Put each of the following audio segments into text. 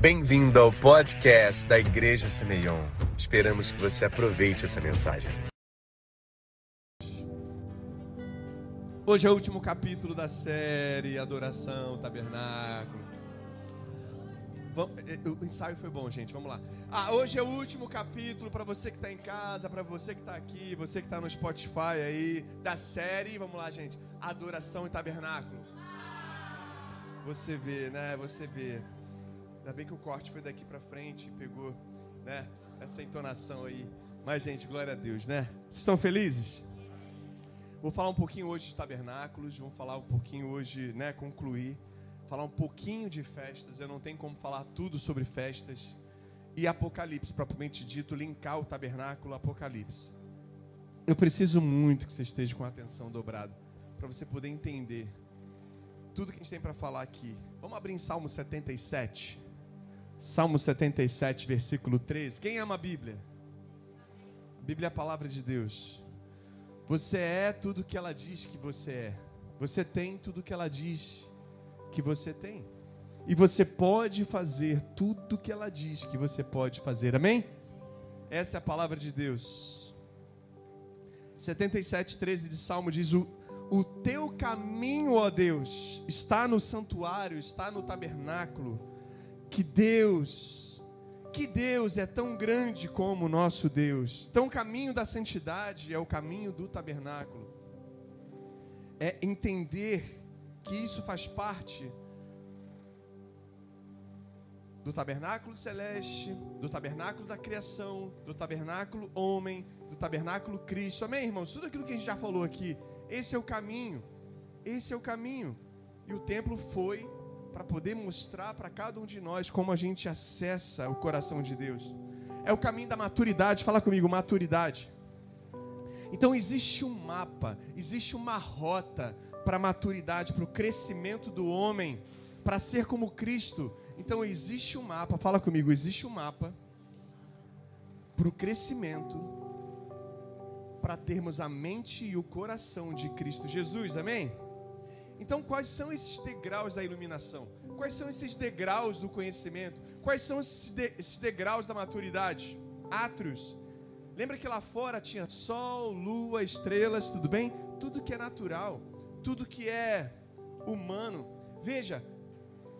Bem-vindo ao podcast da Igreja Semeion. Esperamos que você aproveite essa mensagem. Hoje é o último capítulo da série Adoração, Tabernáculo. Vamos, eh, o ensaio foi bom, gente. Vamos lá. Ah, hoje é o último capítulo para você que está em casa, para você que está aqui, você que está no Spotify aí da série. Vamos lá, gente. Adoração e Tabernáculo. Você vê, né? Você vê. Ainda bem que o corte foi daqui para frente, pegou, né? Essa entonação aí. Mas, gente, glória a Deus, né? Vocês estão felizes? Vou falar um pouquinho hoje de tabernáculos, vamos falar um pouquinho hoje, né? Concluir, falar um pouquinho de festas. Eu não tenho como falar tudo sobre festas. E Apocalipse, propriamente dito, linkar o tabernáculo Apocalipse. Eu preciso muito que você esteja com a atenção dobrada, para você poder entender tudo que a gente tem para falar aqui. Vamos abrir em Salmo 77. Salmo 77, versículo 13. Quem ama a Bíblia? A Bíblia é a palavra de Deus. Você é tudo que ela diz que você é. Você tem tudo que ela diz que você tem. E você pode fazer tudo que ela diz que você pode fazer. Amém? Essa é a palavra de Deus. 77, 13 de Salmo diz: O, o teu caminho, ó Deus, está no santuário, está no tabernáculo que Deus, que Deus é tão grande como o nosso Deus. Então, o caminho da santidade é o caminho do tabernáculo. É entender que isso faz parte do tabernáculo celeste, do tabernáculo da criação, do tabernáculo homem, do tabernáculo Cristo. Amém, irmãos? Tudo aquilo que a gente já falou aqui, esse é o caminho. Esse é o caminho. E o templo foi para poder mostrar para cada um de nós como a gente acessa o coração de Deus. É o caminho da maturidade. Fala comigo, maturidade. Então existe um mapa, existe uma rota para a maturidade, para o crescimento do homem, para ser como Cristo. Então existe um mapa, fala comigo, existe um mapa para o crescimento, para termos a mente e o coração de Cristo Jesus, amém? Então, quais são esses degraus da iluminação? Quais são esses degraus do conhecimento? Quais são esses degraus da maturidade? Átrios. Lembra que lá fora tinha sol, lua, estrelas, tudo bem? Tudo que é natural, tudo que é humano. Veja,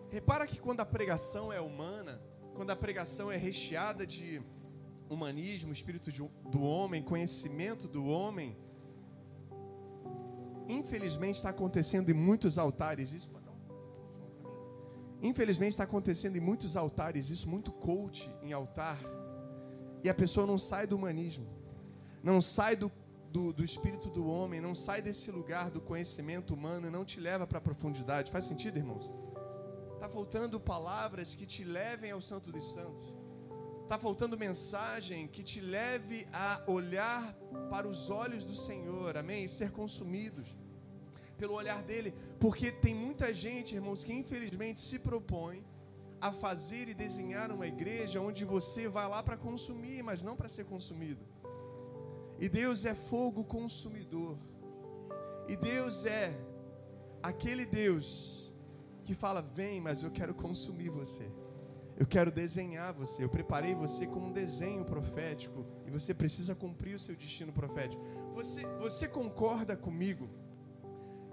repara que quando a pregação é humana, quando a pregação é recheada de humanismo, espírito de, do homem, conhecimento do homem, infelizmente está acontecendo em muitos altares isso. Infelizmente está acontecendo em muitos altares isso, muito coach em altar. E a pessoa não sai do humanismo, não sai do, do, do espírito do homem, não sai desse lugar do conhecimento humano e não te leva para a profundidade. Faz sentido, irmãos? Está faltando palavras que te levem ao Santo dos Santos. Está faltando mensagem que te leve a olhar para os olhos do Senhor, amém? E ser consumidos pelo olhar dele, porque tem muita gente, irmãos, que infelizmente se propõe a fazer e desenhar uma igreja onde você vai lá para consumir, mas não para ser consumido. E Deus é fogo consumidor. E Deus é aquele Deus que fala: "Vem, mas eu quero consumir você. Eu quero desenhar você. Eu preparei você com um desenho profético e você precisa cumprir o seu destino profético." Você você concorda comigo?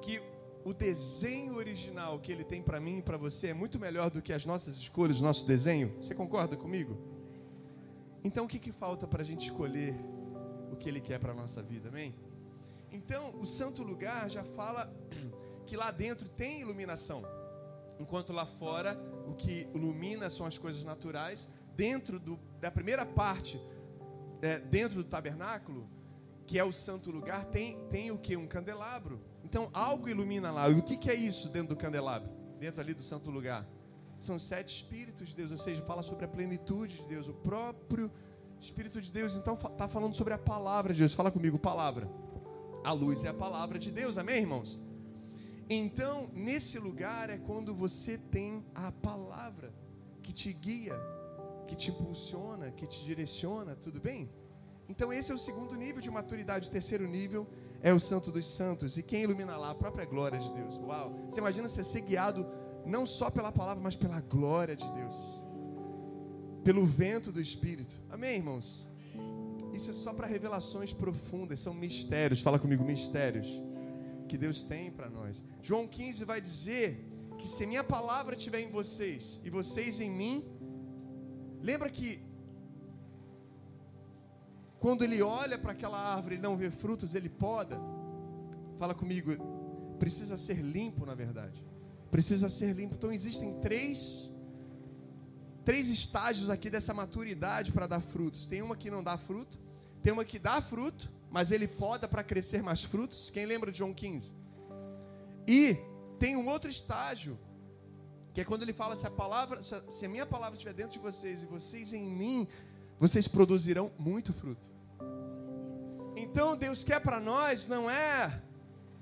que o desenho original que ele tem para mim e para você é muito melhor do que as nossas escolhas, nosso desenho? Você concorda comigo? Então o que, que falta para a gente escolher o que ele quer para a nossa vida, amém? Então o santo lugar já fala que lá dentro tem iluminação, enquanto lá fora o que ilumina são as coisas naturais. Dentro do, da primeira parte, é, dentro do tabernáculo, que é o santo lugar, tem, tem o que? Um candelabro então algo ilumina lá. E o que, que é isso dentro do candelabro? Dentro ali do santo lugar? São sete espíritos de Deus, ou seja, fala sobre a plenitude de Deus, o próprio Espírito de Deus. Então está falando sobre a palavra de Deus. Fala comigo, palavra. A luz é a palavra de Deus, amém, irmãos? Então, nesse lugar é quando você tem a palavra que te guia, que te impulsiona, que te direciona, tudo bem? Então, esse é o segundo nível de maturidade. O terceiro nível é o Santo dos Santos. E quem ilumina lá? A própria glória de Deus. Uau! Você imagina você ser guiado não só pela palavra, mas pela glória de Deus. pelo vento do Espírito. Amém, irmãos? Isso é só para revelações profundas, são mistérios. Fala comigo, mistérios que Deus tem para nós. João 15 vai dizer que se minha palavra estiver em vocês e vocês em mim, lembra que quando ele olha para aquela árvore e não vê frutos, ele poda. Fala comigo, precisa ser limpo, na verdade. Precisa ser limpo. Então existem três três estágios aqui dessa maturidade para dar frutos. Tem uma que não dá fruto, tem uma que dá fruto, mas ele poda para crescer mais frutos. Quem lembra de João 15? E tem um outro estágio, que é quando ele fala se a palavra, se a minha palavra estiver dentro de vocês e vocês em mim, vocês produzirão muito fruto. Então Deus quer para nós não é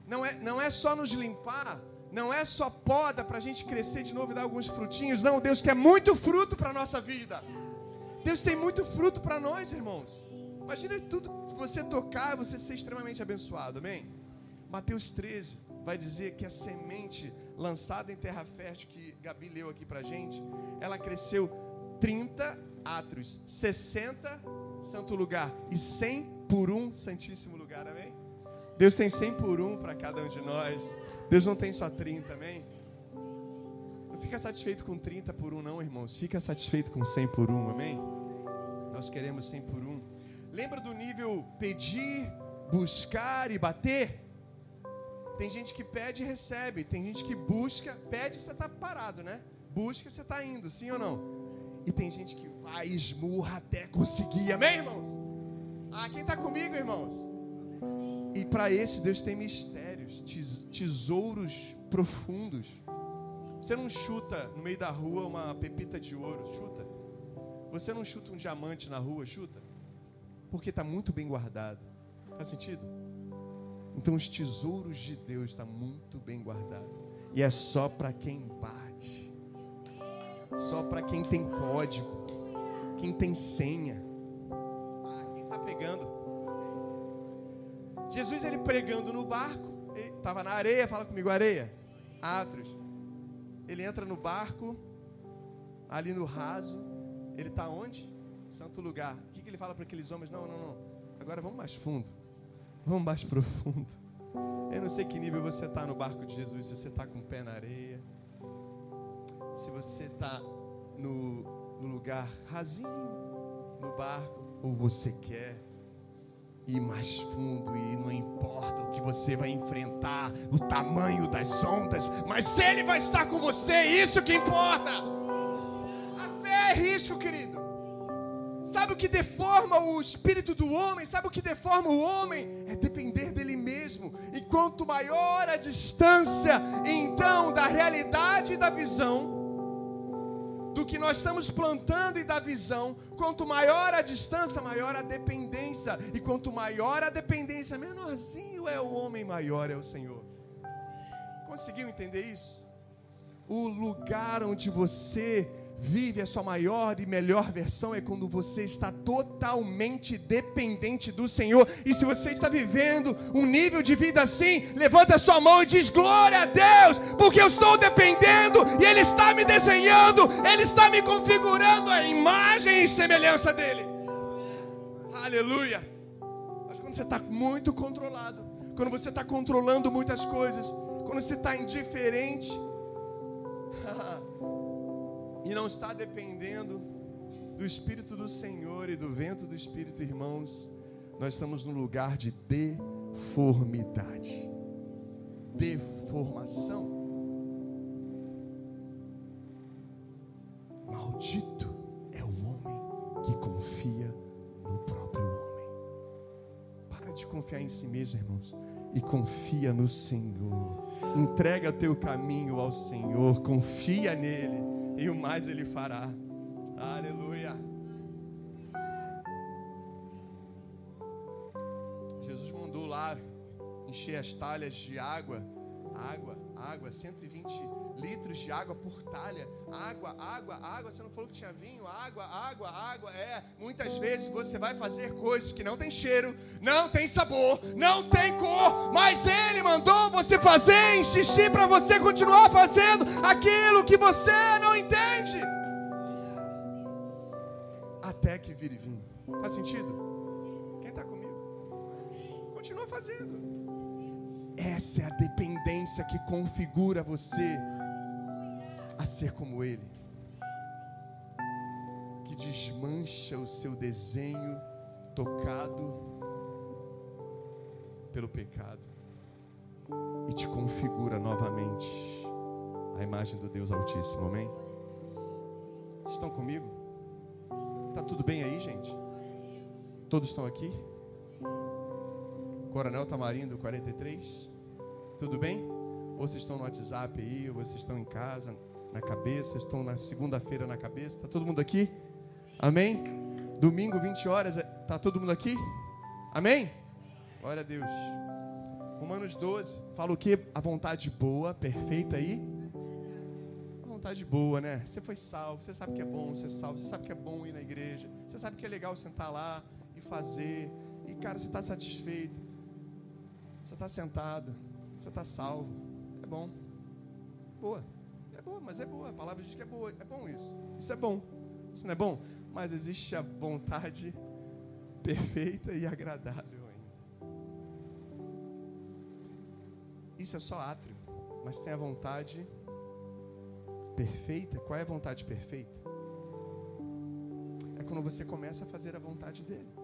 não é não é só nos limpar, não é só poda para a gente crescer de novo e dar alguns frutinhos. Não, Deus quer muito fruto para nossa vida. Deus tem muito fruto para nós, irmãos. Imagina tudo você tocar, você ser extremamente abençoado, amém? Mateus 13 vai dizer que a semente lançada em terra fértil, que Gabi leu aqui para gente, ela cresceu 30 atros, 60 santo lugar e 100 por um santíssimo lugar, amém? Deus tem 100 por um para cada um de nós. Deus não tem só 30, amém? Não fica satisfeito com 30 por um, não, irmãos. Fica satisfeito com 100 por um, amém? Nós queremos 100 por um. Lembra do nível pedir, buscar e bater? Tem gente que pede e recebe. Tem gente que busca, pede e você está parado, né? Busca, você está indo, sim ou não? E tem gente que vai e esmurra até conseguir, amém, irmãos? Ah, quem está comigo, irmãos? E para esse Deus tem mistérios, tesouros profundos. Você não chuta no meio da rua uma pepita de ouro, chuta. Você não chuta um diamante na rua, chuta. Porque está muito bem guardado. Faz sentido? Então os tesouros de Deus estão tá muito bem guardados. E é só para quem bate. Só para quem tem código. Quem tem senha. Ah, quem está pegando? Jesus ele pregando no barco, estava na areia, fala comigo, areia, Atros. Ele entra no barco, ali no raso, ele está onde? Santo lugar. O que, que ele fala para aqueles homens? Não, não, não. Agora vamos mais fundo. Vamos mais profundo. Eu não sei que nível você está no barco de Jesus. Se você está com o pé na areia. Se você está no, no lugar rasinho no barco. Ou você quer ir mais fundo e não importa o que você vai enfrentar, o tamanho das ondas, mas Ele vai estar com você, isso que importa. A fé é risco, querido. Sabe o que deforma o espírito do homem? Sabe o que deforma o homem? É depender dele mesmo. E quanto maior a distância, então, da realidade e da visão, do que nós estamos plantando e da visão, quanto maior a distância, maior a dependência. E quanto maior a dependência, menorzinho é o homem, maior é o Senhor. Conseguiu entender isso? O lugar onde você vive a sua maior e melhor versão é quando você está totalmente dependente do Senhor. E se você está vivendo um nível de vida assim, levanta a sua mão e diz: Glória a Deus, porque eu estou dependendo e Ele está me desenhando, Ele está me configurando a imagem e semelhança dEle. Aleluia. Mas quando você está muito controlado, quando você está controlando muitas coisas, quando você está indiferente, e não está dependendo do Espírito do Senhor e do vento do Espírito, irmãos, nós estamos no lugar de deformidade, deformação. Maldito é o homem que confia no próprio homem. Para de confiar em si mesmo, irmãos, e confia no Senhor. Entrega teu caminho ao Senhor, confia nele e o mais Ele fará. Aleluia. Jesus mandou lá encher as talhas de água, água, água, 120 litros de água por talha. Água, água, água. Você não falou que tinha vinho? Água, água, água. É, muitas vezes você vai fazer coisas que não tem cheiro, não tem sabor, não tem cor, mas Ele mandou você fazer, insistir para você continuar fazendo aquilo que você não entende. que vire vinho. Faz sentido? Quem está comigo? Continua fazendo. Essa é a dependência que configura você a ser como Ele, que desmancha o seu desenho tocado pelo pecado e te configura novamente a imagem do Deus Altíssimo, amém? Vocês estão comigo? Tá tudo bem aí, gente? Todos estão aqui? Coronel Tamarindo 43? Tudo bem? Ou vocês estão no WhatsApp aí, ou vocês estão em casa, na cabeça, estão na segunda-feira na cabeça? Tá todo mundo aqui? Amém? Domingo, 20 horas, tá todo mundo aqui? Amém? Glória a Deus. Romanos 12, fala o que? A vontade boa, perfeita aí vontade boa, né? Você foi salvo, você sabe que é bom ser salvo, você sabe que é bom ir na igreja, você sabe que é legal sentar lá e fazer, e cara, você está satisfeito, você está sentado, você está salvo, é bom, boa, é boa, mas é boa, a palavra diz que é boa, é bom isso, isso é bom, isso não é bom, mas existe a vontade perfeita e agradável ainda. Isso é só átrio, mas tem a vontade perfeita, qual é a vontade perfeita? É quando você começa a fazer a vontade dele.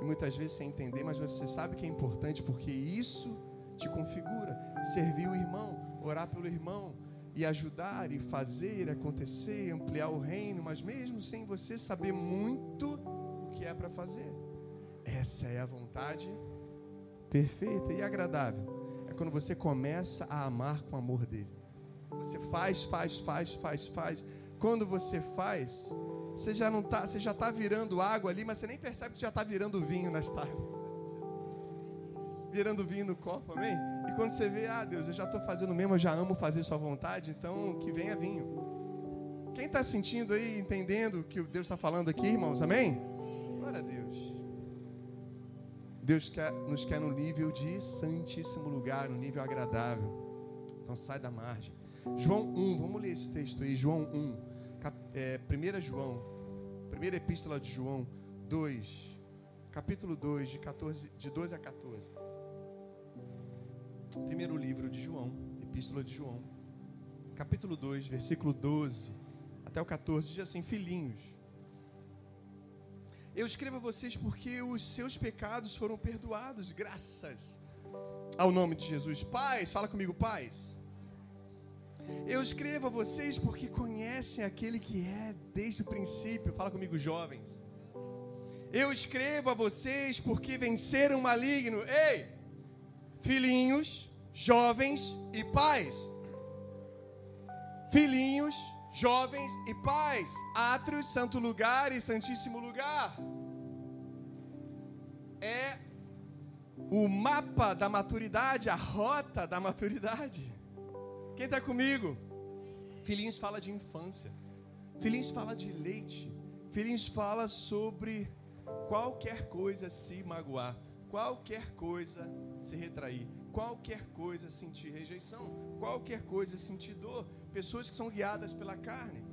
E muitas vezes sem entender, mas você sabe que é importante porque isso te configura. Servir o irmão, orar pelo irmão e ajudar e fazer acontecer, ampliar o reino, mas mesmo sem você saber muito o que é para fazer. Essa é a vontade perfeita e agradável. É quando você começa a amar com o amor dele. Você faz, faz, faz, faz, faz. Quando você faz, você já não tá, você já está virando água ali, mas você nem percebe que já está virando vinho nas tábuas. Virando vinho no copo, amém? E quando você vê, ah, Deus, eu já estou fazendo mesmo, eu já amo fazer Sua vontade, então que venha vinho. Quem está sentindo aí, entendendo o que Deus está falando aqui, irmãos, amém? Glória a Deus. Deus quer, nos quer no nível de santíssimo lugar, no nível agradável. Então sai da margem. João 1, vamos ler esse texto aí, João 1, cap, é, 1 João, primeira epístola de João 2, capítulo 2, de, 14, de 12 a 14. Primeiro livro de João, epístola de João, capítulo 2, versículo 12 até o 14, diz assim: Filhinhos, eu escrevo a vocês porque os seus pecados foram perdoados, graças ao nome de Jesus. Pais, fala comigo, pais. Eu escrevo a vocês porque conhecem aquele que é desde o princípio. Fala comigo, jovens. Eu escrevo a vocês porque venceram o maligno. Ei, filhinhos, jovens e pais. Filhinhos, jovens e pais. Atos, santo lugar e santíssimo lugar. É o mapa da maturidade, a rota da maturidade. Quem está comigo? Filhinhos fala de infância. Filhinhos fala de leite. Filhinhos fala sobre qualquer coisa se magoar, qualquer coisa se retrair, qualquer coisa sentir rejeição, qualquer coisa sentir dor. Pessoas que são guiadas pela carne.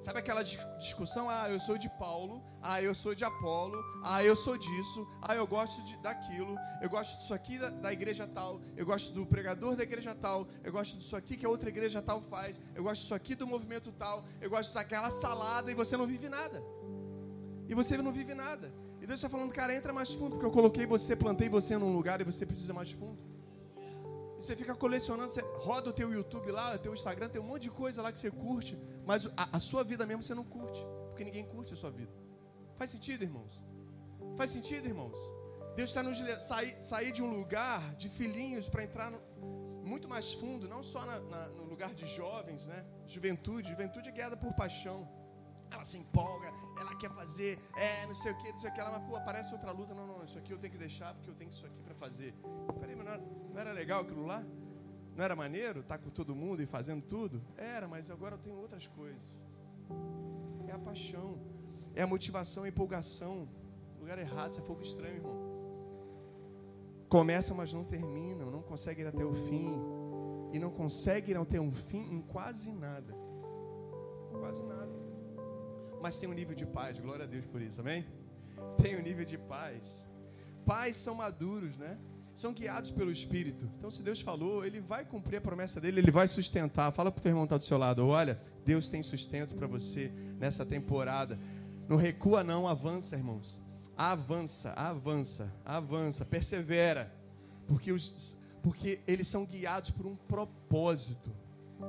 Sabe aquela discussão? Ah, eu sou de Paulo, ah, eu sou de Apolo, ah, eu sou disso, ah, eu gosto de, daquilo, eu gosto disso aqui da, da, igreja tal, eu gosto do pregador da igreja tal, eu gosto disso aqui que a outra igreja tal faz, eu gosto disso aqui do movimento tal, eu gosto daquela salada e você não vive nada. E você não vive nada. E Deus está falando, cara, entra mais fundo, porque eu coloquei você, plantei você num lugar e você precisa mais fundo. Você fica colecionando, você roda o teu YouTube lá, o teu Instagram, tem um monte de coisa lá que você curte, mas a, a sua vida mesmo você não curte, porque ninguém curte a sua vida. Faz sentido, irmãos? Faz sentido, irmãos? Deus está nos sair, sair de um lugar de filhinhos para entrar no, muito mais fundo, não só na, na, no lugar de jovens, né? Juventude, juventude é guiada por paixão. Ela se empolga, ela quer fazer, é, não sei o que, não sei o que, ela, mas pô, aparece outra luta, não, não, isso aqui eu tenho que deixar porque eu tenho isso aqui para fazer. Peraí, mas não era, não era legal aquilo lá? Não era maneiro estar tá com todo mundo e fazendo tudo? Era, mas agora eu tenho outras coisas. É a paixão, é a motivação, a empolgação. Lugar errado, isso é fogo estranho, irmão. Começa, mas não termina, não consegue ir até o fim. E não consegue ir até um fim em quase nada. Quase nada. Mas tem um nível de paz. Glória a Deus por isso, amém? Tem um nível de paz. Pais são maduros, né? São guiados pelo Espírito. Então, se Deus falou, Ele vai cumprir a promessa dele, Ele vai sustentar. Fala para o teu irmão que está do seu lado: olha, Deus tem sustento para você nessa temporada. Não recua, não, avança, irmãos. Avança, avança, avança, persevera. Porque, os, porque eles são guiados por um propósito.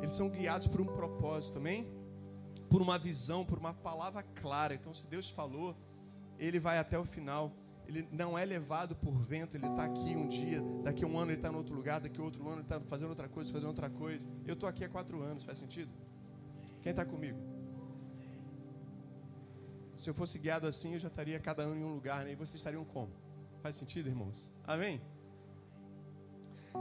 Eles são guiados por um propósito, amém? Por uma visão, por uma palavra clara. Então, se Deus falou, Ele vai até o final. Ele não é levado por vento, ele está aqui um dia, daqui um ano ele está em outro lugar, daqui outro ano ele está fazendo outra coisa, fazendo outra coisa. Eu estou aqui há quatro anos, faz sentido? Quem está comigo? Se eu fosse guiado assim, eu já estaria cada ano em um lugar, né? E vocês estariam como? Faz sentido, irmãos? Amém?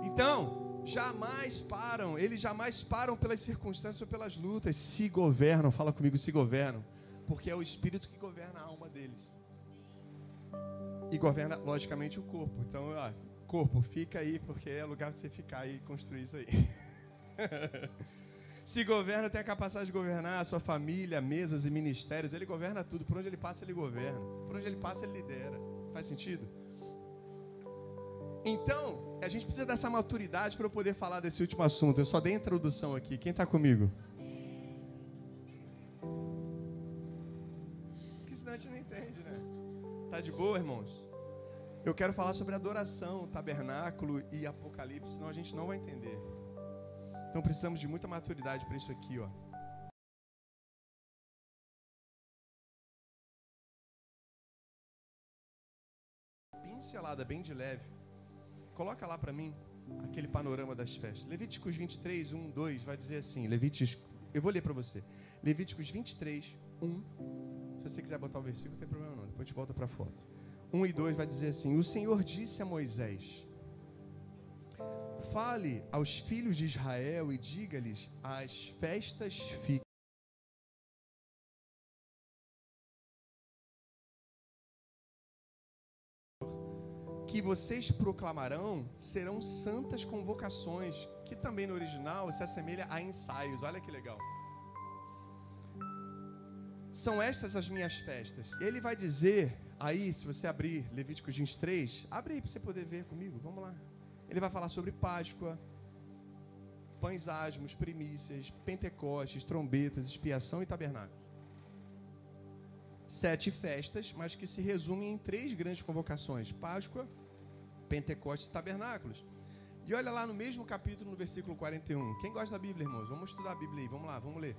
Então, jamais param, eles jamais param pelas circunstâncias ou pelas lutas, se governam, fala comigo, se governam, porque é o Espírito que governa a alma deles. E governa, logicamente, o corpo. Então, ó, corpo, fica aí, porque é lugar para você ficar e construir isso aí. Se governa, tem a capacidade de governar a sua família, mesas e ministérios. Ele governa tudo. Por onde ele passa, ele governa. Por onde ele passa, ele lidera. Faz sentido? Então, a gente precisa dessa maturidade para eu poder falar desse último assunto. Eu só dei a introdução aqui. Quem está comigo? Porque senão a gente não entende, né? Tá de boa, irmãos? Eu quero falar sobre adoração, tabernáculo e apocalipse, senão a gente não vai entender. Então precisamos de muita maturidade para isso aqui, ó. Pincelada bem de leve. Coloca lá para mim aquele panorama das festas. Levíticos 23, 1, 2 vai dizer assim: Levíticos, eu vou ler para você. Levíticos 23, 1 se você quiser botar o versículo, não tem problema não. Depois a gente volta para a foto. 1 e 2 vai dizer assim: O Senhor disse a Moisés: Fale aos filhos de Israel e diga-lhes: As festas ficam. Que vocês proclamarão serão santas convocações, que também no original se assemelha a ensaios. Olha que legal são estas as minhas festas. Ele vai dizer, aí, se você abrir Levíticos 23, abre aí para você poder ver comigo, vamos lá. Ele vai falar sobre Páscoa, pães asmos, primícias, pentecostes, trombetas, expiação e tabernáculo. Sete festas, mas que se resumem em três grandes convocações: Páscoa, Pentecostes tabernáculos. E olha lá no mesmo capítulo, no versículo 41. Quem gosta da Bíblia, irmãos? Vamos estudar a Bíblia aí, vamos lá, vamos ler.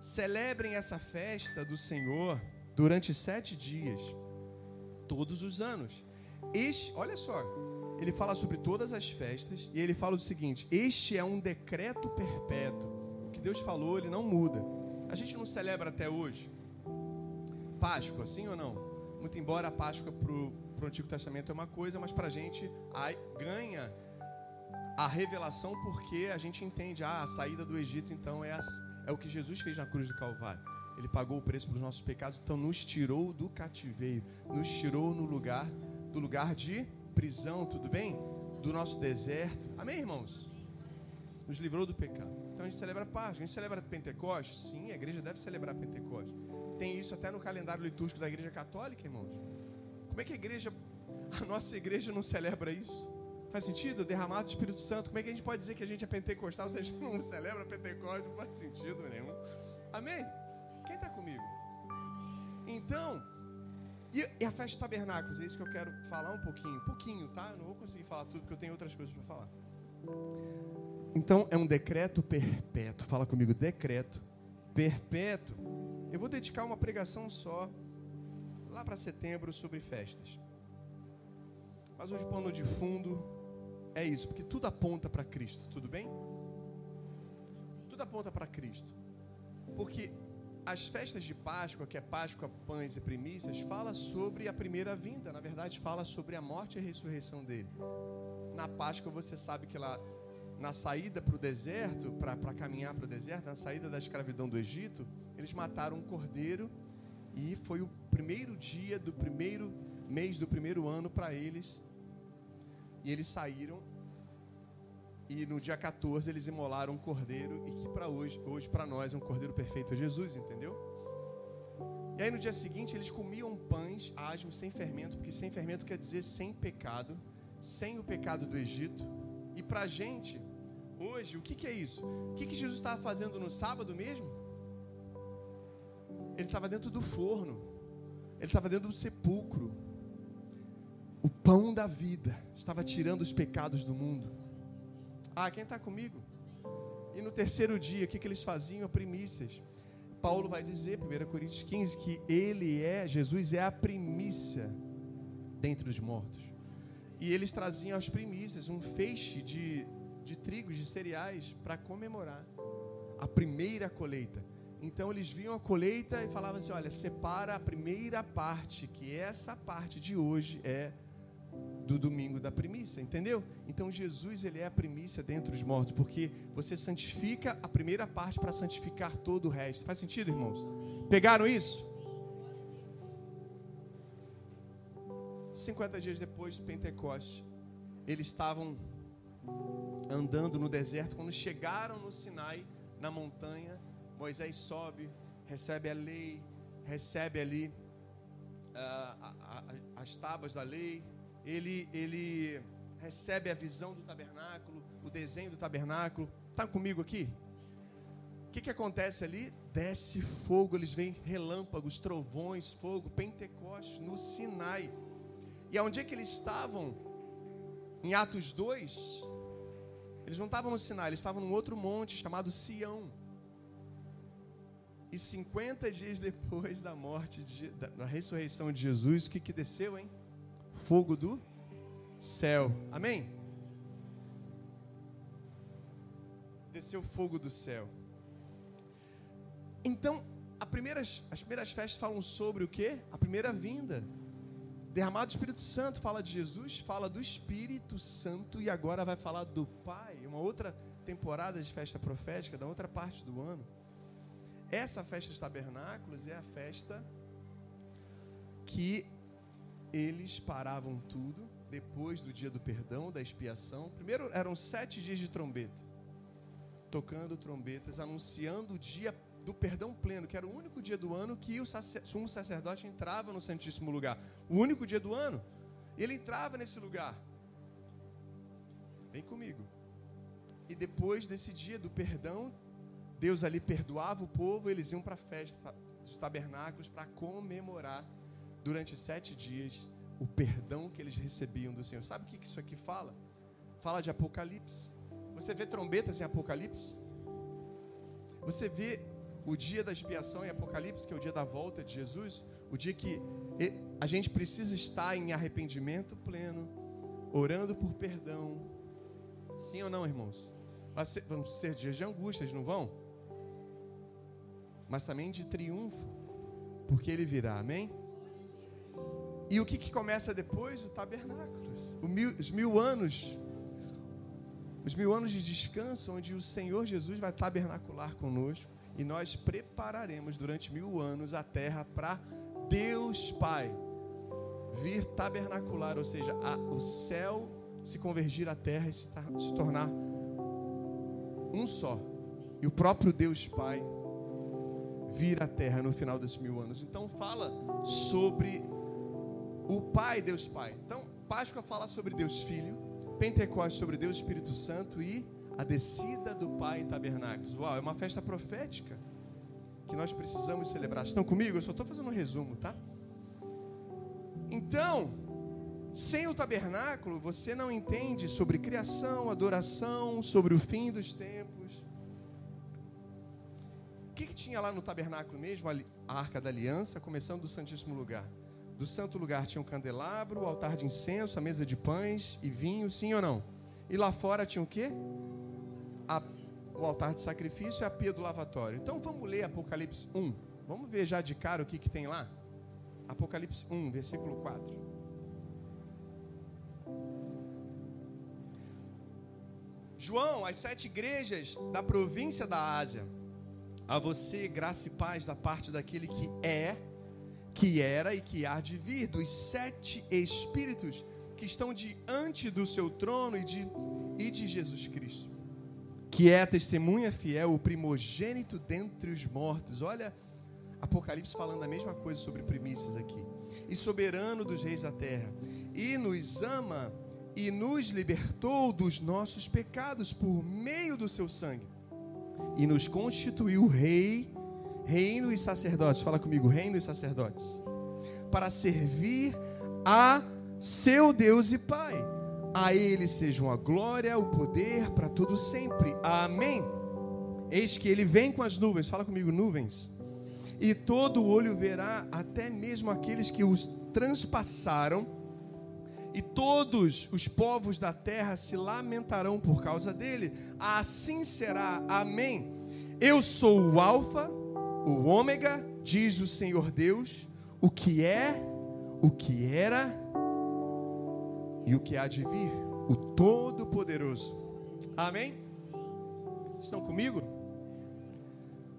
Celebrem essa festa do Senhor durante sete dias, todos os anos. Este, olha só, ele fala sobre todas as festas e ele fala o seguinte: este é um decreto perpétuo. O que Deus falou, ele não muda. A gente não celebra até hoje. Páscoa, sim ou não? Muito embora a Páscoa para o Antigo Testamento é uma coisa, mas para a gente ganha a revelação porque a gente entende, ah, a saída do Egito então é é o que Jesus fez na cruz do Calvário. Ele pagou o preço pelos nossos pecados, então nos tirou do cativeiro, nos tirou no lugar do lugar de prisão, tudo bem? Do nosso deserto. Amém, irmãos? Nos livrou do pecado. Então a gente celebra Páscoa, a gente celebra Pentecostes. Sim, a igreja deve celebrar Pentecostes. Tem isso até no calendário litúrgico da igreja católica, irmãos. Como é que a igreja, a nossa igreja não celebra isso? Faz sentido? Derramado do Espírito Santo. Como é que a gente pode dizer que a gente é pentecostal se a gente não celebra Pentecostes? Não faz sentido nenhum. Amém? Quem está comigo? Então, e, a festa de tabernáculos? É isso que eu quero falar um pouquinho. Pouquinho, tá? não vou conseguir falar tudo porque eu tenho outras coisas para falar. Então, é um decreto perpétuo. Fala comigo, decreto perpétuo. Eu vou dedicar uma pregação só lá para setembro sobre festas. Mas hoje o pano de fundo é isso, porque tudo aponta para Cristo, tudo bem? Tudo aponta para Cristo. Porque as festas de Páscoa, que é Páscoa, pães e primícias, fala sobre a primeira vinda, na verdade fala sobre a morte e a ressurreição dele. Na Páscoa você sabe que lá na saída para o deserto, para caminhar para o deserto, na saída da escravidão do Egito, eles mataram um cordeiro e foi o primeiro dia do primeiro mês do primeiro ano para eles e eles saíram e no dia 14 eles imolaram um cordeiro e que para hoje, hoje para nós é um cordeiro perfeito, é Jesus, entendeu? E aí no dia seguinte eles comiam pães asmos sem fermento, porque sem fermento quer dizer sem pecado, sem o pecado do Egito. E para a gente, hoje, o que, que é isso? O que, que Jesus estava fazendo no sábado mesmo? Ele estava dentro do forno, ele estava dentro do sepulcro. O pão da vida estava tirando os pecados do mundo. Ah, quem está comigo? E no terceiro dia, o que, que eles faziam? Primícias. Paulo vai dizer, 1 Coríntios 15, que ele é, Jesus é a primícia dentre os mortos. E eles traziam as primícias, um feixe de, de trigo, de cereais, para comemorar a primeira colheita. Então eles viam a colheita e falavam assim: olha, separa a primeira parte, que essa parte de hoje é do domingo da primícia, entendeu? Então Jesus ele é a primícia dentre os mortos, porque você santifica a primeira parte para santificar todo o resto. Faz sentido, irmãos? Pegaram isso? 50 dias depois do Pentecoste, eles estavam andando no deserto quando chegaram no Sinai, na montanha, Moisés sobe, recebe a lei, recebe ali uh, as tábuas da lei, ele, ele recebe a visão do tabernáculo, o desenho do tabernáculo. Está comigo aqui? O que, que acontece ali? Desce fogo, eles veem relâmpagos, trovões, fogo, Pentecostes no Sinai. E aonde é que eles estavam? Em Atos 2, eles não estavam no Sinai, eles estavam num outro monte chamado Sião. E 50 dias depois da morte, de, da, da ressurreição de Jesus, o que, que desceu, hein? fogo do céu. Amém? Desceu fogo do céu. Então, as primeiras festas falam sobre o que? A primeira vinda. Derramado do Espírito Santo, fala de Jesus, fala do Espírito Santo e agora vai falar do Pai. Uma outra temporada de festa profética, da outra parte do ano. Essa festa dos tabernáculos é a festa que eles paravam tudo depois do dia do perdão, da expiação. Primeiro eram sete dias de trombeta, tocando trombetas, anunciando o dia do perdão pleno, que era o único dia do ano que o sumo sacerdote entrava no Santíssimo Lugar. O único dia do ano. Ele entrava nesse lugar. Vem comigo. E depois desse dia do perdão, Deus ali perdoava o povo, eles iam para a festa dos tabernáculos para comemorar durante sete dias o perdão que eles recebiam do Senhor. Sabe o que isso aqui fala? Fala de Apocalipse. Você vê trombetas em Apocalipse? Você vê o dia da expiação em Apocalipse, que é o dia da volta de Jesus, o dia que a gente precisa estar em arrependimento pleno, orando por perdão. Sim ou não, irmãos? Vão ser dias de angústias, não vão? Mas também de triunfo, porque ele virá, amém? E o que, que começa depois? O tabernáculo. Mil, os mil anos. Os mil anos de descanso, onde o Senhor Jesus vai tabernacular conosco. E nós prepararemos durante mil anos a terra para Deus Pai vir tabernacular, ou seja, a, o céu se convergir à terra e se, se tornar um só. E o próprio Deus Pai vir à terra no final desses mil anos. Então fala sobre o Pai, Deus Pai. Então, Páscoa fala sobre Deus Filho, Pentecostes sobre Deus Espírito Santo e a descida do Pai em tabernáculos. Uau, é uma festa profética que nós precisamos celebrar. Estão comigo? Eu só estou fazendo um resumo, tá? Então, sem o tabernáculo, você não entende sobre criação, adoração, sobre o fim dos tempos. O que, que tinha lá no tabernáculo mesmo? A arca da aliança, começando do Santíssimo Lugar. Do santo lugar tinha um candelabro, o altar de incenso, a mesa de pães e vinho, sim ou não? E lá fora tinha o quê? A, o altar de sacrifício e a pia do lavatório. Então vamos ler Apocalipse 1. Vamos ver já de cara o que, que tem lá? Apocalipse 1, versículo 4. João, as sete igrejas da província da Ásia, a você graça e paz da parte daquele que é que era e que há de vir, dos sete espíritos que estão diante do seu trono e de, e de Jesus Cristo, que é a testemunha fiel, o primogênito dentre os mortos. Olha, Apocalipse falando a mesma coisa sobre primícias aqui. E soberano dos reis da terra, e nos ama e nos libertou dos nossos pecados por meio do seu sangue, e nos constituiu rei, reino e sacerdotes. Fala comigo, reino e sacerdotes, para servir a seu Deus e Pai. A Ele sejam a glória, o poder para todo sempre. Amém. Eis que Ele vem com as nuvens. Fala comigo, nuvens. E todo olho verá, até mesmo aqueles que os transpassaram e todos os povos da terra se lamentarão por causa dele. Assim será. Amém. Eu sou o Alfa, o Ômega, diz o Senhor Deus, o que é, o que era e o que há de vir, o Todo-Poderoso. Amém? Estão comigo?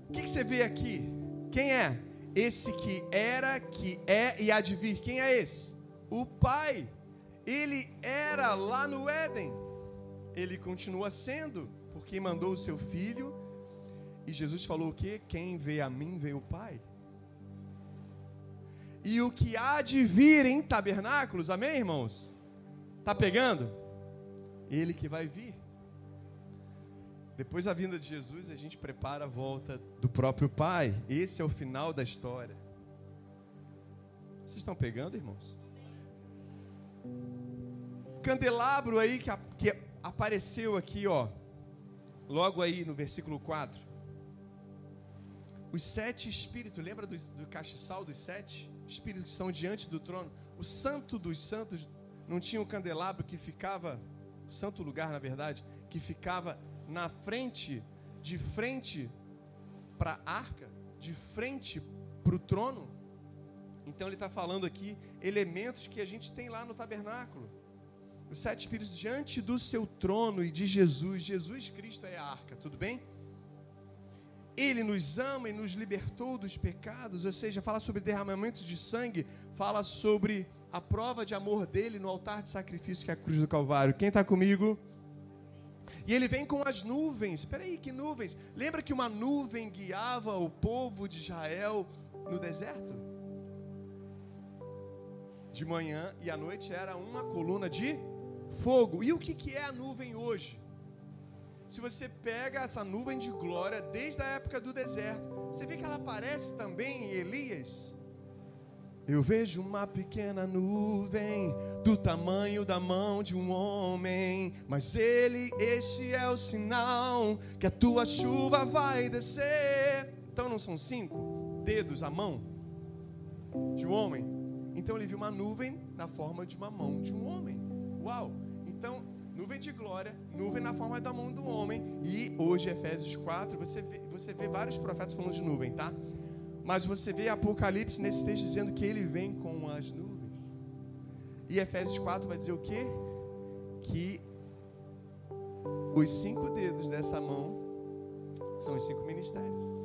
O que, que você vê aqui? Quem é? Esse que era, que é e há de vir. Quem é esse? O Pai. Ele era lá no Éden. Ele continua sendo, porque mandou o seu filho. E Jesus falou o quê? Quem vê a mim, vê o Pai. E o que há de vir em tabernáculos, amém, irmãos? Tá pegando? Ele que vai vir. Depois da vinda de Jesus, a gente prepara a volta do próprio Pai. Esse é o final da história. Vocês estão pegando, irmãos? Candelabro aí que, que apareceu aqui, ó, logo aí no versículo 4. Os sete espíritos, lembra do, do castiçal dos sete? Espíritos que estão diante do trono. O santo dos santos não tinha um candelabro que ficava, o santo lugar, na verdade, que ficava na frente, de frente para a arca, de frente para o trono. Então ele está falando aqui elementos que a gente tem lá no tabernáculo os sete espíritos diante do seu trono e de Jesus. Jesus Cristo é a arca, tudo bem? Ele nos ama e nos libertou dos pecados, ou seja, fala sobre derramamento de sangue, fala sobre a prova de amor dele no altar de sacrifício que é a cruz do Calvário. Quem está comigo? E ele vem com as nuvens. Espera aí, que nuvens? Lembra que uma nuvem guiava o povo de Israel no deserto? De manhã e à noite era uma coluna de fogo. E o que, que é a nuvem hoje? Se você pega essa nuvem de glória desde a época do deserto, você vê que ela aparece também em Elias. Eu vejo uma pequena nuvem do tamanho da mão de um homem, mas ele, este é o sinal que a tua chuva vai descer. Então não são cinco dedos a mão de um homem? Então ele viu uma nuvem na forma de uma mão de um homem. Uau! Então, nuvem de glória, nuvem na forma da mão do homem. E hoje, Efésios 4, você vê, você vê vários profetas falando de nuvem, tá? Mas você vê Apocalipse nesse texto dizendo que ele vem com as nuvens. E Efésios 4 vai dizer o quê? Que os cinco dedos dessa mão são os cinco ministérios.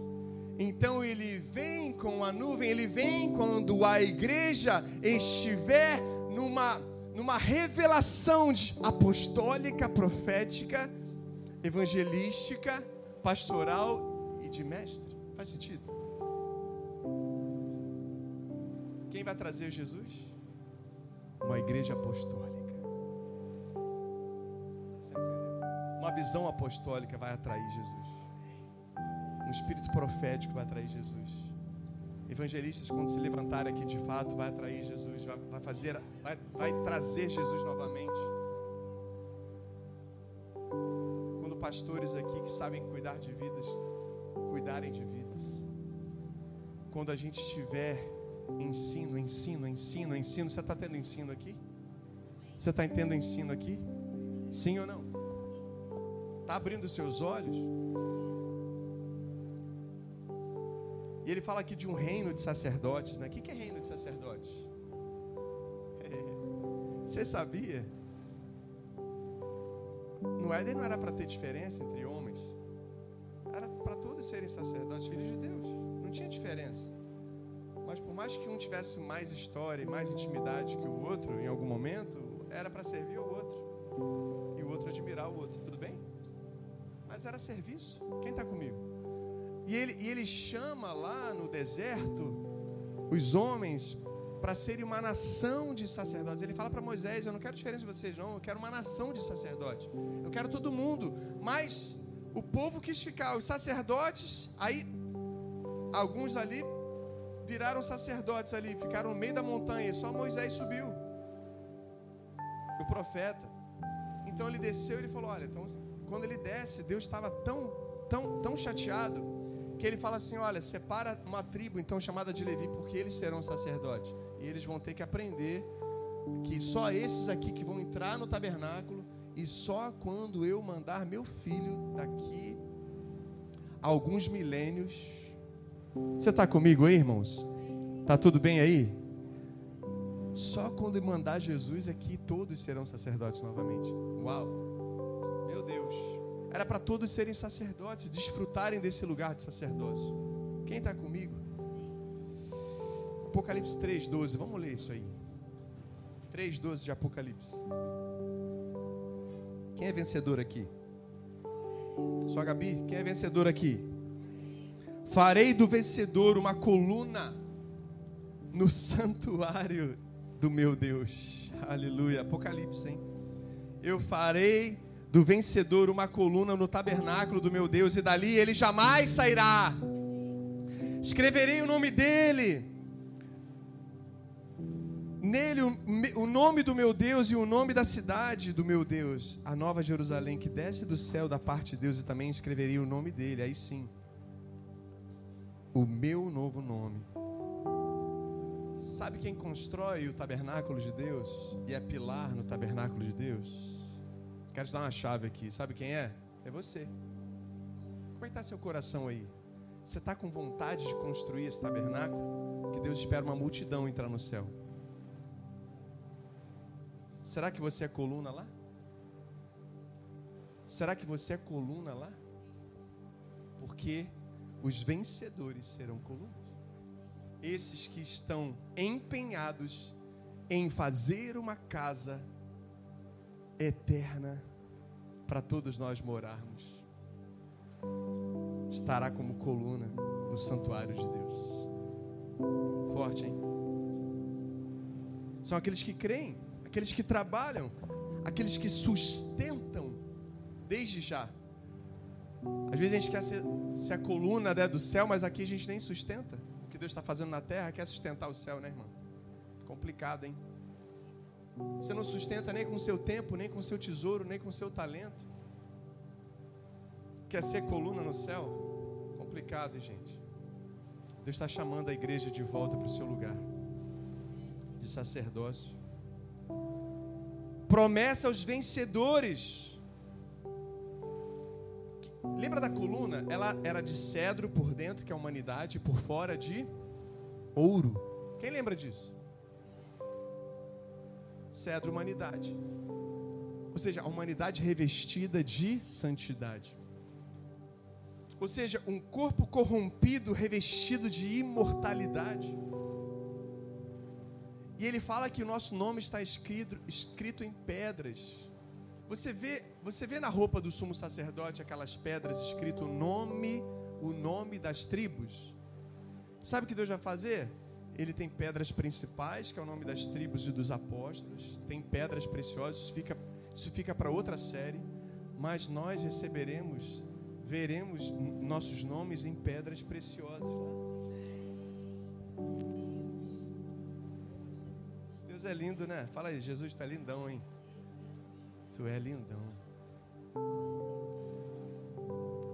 Então ele vem com a nuvem, ele vem quando a igreja estiver numa numa revelação apostólica, profética, evangelística, pastoral e de mestre. Faz sentido? Quem vai trazer Jesus? Uma igreja apostólica. Uma visão apostólica vai atrair Jesus. Um espírito profético vai atrair Jesus evangelistas, quando se levantarem aqui de fato, vai atrair Jesus, vai, vai fazer, vai, vai trazer Jesus novamente. Quando pastores aqui que sabem cuidar de vidas, cuidarem de vidas. Quando a gente estiver ensino, ensino, ensino, ensino, você está tendo ensino aqui? Você está tendo ensino aqui? Sim ou não? Está abrindo seus olhos? E ele fala aqui de um reino de sacerdotes. Né? O que é reino de sacerdotes? É, você sabia? No Éden não era para ter diferença entre homens. Era para todos serem sacerdotes, filhos de Deus. Não tinha diferença. Mas por mais que um tivesse mais história e mais intimidade que o outro, em algum momento, era para servir ao outro. E o outro admirar o outro. Tudo bem? Mas era serviço. Quem está comigo? E ele, e ele chama lá no deserto os homens para serem uma nação de sacerdotes. Ele fala para Moisés: Eu não quero diferença de vocês, não. Eu quero uma nação de sacerdotes. Eu quero todo mundo. Mas o povo quis ficar, os sacerdotes, aí alguns ali viraram sacerdotes ali, ficaram no meio da montanha. Só Moisés subiu. O profeta. Então ele desceu e ele falou: Olha, então, quando ele desce, Deus estava tão, tão, tão chateado que ele fala assim: olha, separa uma tribo então chamada de Levi, porque eles serão sacerdotes. E eles vão ter que aprender que só esses aqui que vão entrar no tabernáculo, e só quando eu mandar meu filho daqui alguns milênios. Você está comigo aí, irmãos? Tá tudo bem aí? Só quando mandar Jesus aqui, todos serão sacerdotes novamente. Uau! Meu Deus! Era para todos serem sacerdotes, desfrutarem desse lugar de sacerdócio. Quem está comigo? Apocalipse 3,12. Vamos ler isso aí. 3,12 de Apocalipse. Quem é vencedor aqui? Só Gabi? Quem é vencedor aqui? Farei do vencedor uma coluna no santuário do meu Deus. Aleluia. Apocalipse, hein? Eu farei do vencedor uma coluna no tabernáculo do meu Deus, e dali ele jamais sairá. Escreverei o nome dele, nele o, nome do meu Deus e o nome da cidade do meu Deus, a nova Jerusalém que desce do céu da parte de Deus, e também escreverei o nome dele, aí sim, o meu novo nome. Sabe quem constrói o tabernáculo de Deus e é pilar no tabernáculo de Deus? Quero te dar uma chave aqui. Sabe quem é? É você. Como é está seu coração aí? Você está com vontade de construir esse tabernáculo? Que Deus espera uma multidão entrar no céu. Será que você é coluna lá? Será que você é coluna lá? Porque os vencedores serão colunas. Esses que estão empenhados em fazer uma casa eterna para todos nós morarmos. Estará como coluna no santuário de Deus. Forte, hein? São aqueles que creem, aqueles que trabalham, aqueles que sustentam desde já. Às vezes a gente quer ser, ser a coluna né, do céu, mas aqui a gente nem sustenta. O que Deus está fazendo na terra quer sustentar o céu, né, irmão? Complicado, hein? Você não sustenta nem com seu tempo, nem com seu tesouro, nem com seu talento. Quer ser coluna no céu? Complicado, gente. Deus está chamando a igreja de volta para o seu lugar de sacerdócio. Promessa aos vencedores. Lembra da coluna? Ela era de cedro por dentro, que é a humanidade, e por fora de ouro. Quem lembra disso? Cedro humanidade. Ou seja, a humanidade revestida de santidade. Ou seja, um corpo corrompido revestido de imortalidade. E ele fala que o nosso nome está escrito, escrito em pedras. Você vê, você vê na roupa do sumo sacerdote aquelas pedras escrito o nome, o nome das tribos. Sabe o que Deus vai fazer? Ele tem pedras principais, que é o nome das tribos e dos apóstolos, tem pedras preciosas, isso fica, isso fica para outra série, mas nós receberemos, veremos nossos nomes em pedras preciosas lá. Deus é lindo, né? Fala aí, Jesus está lindão, hein? Tu é lindão.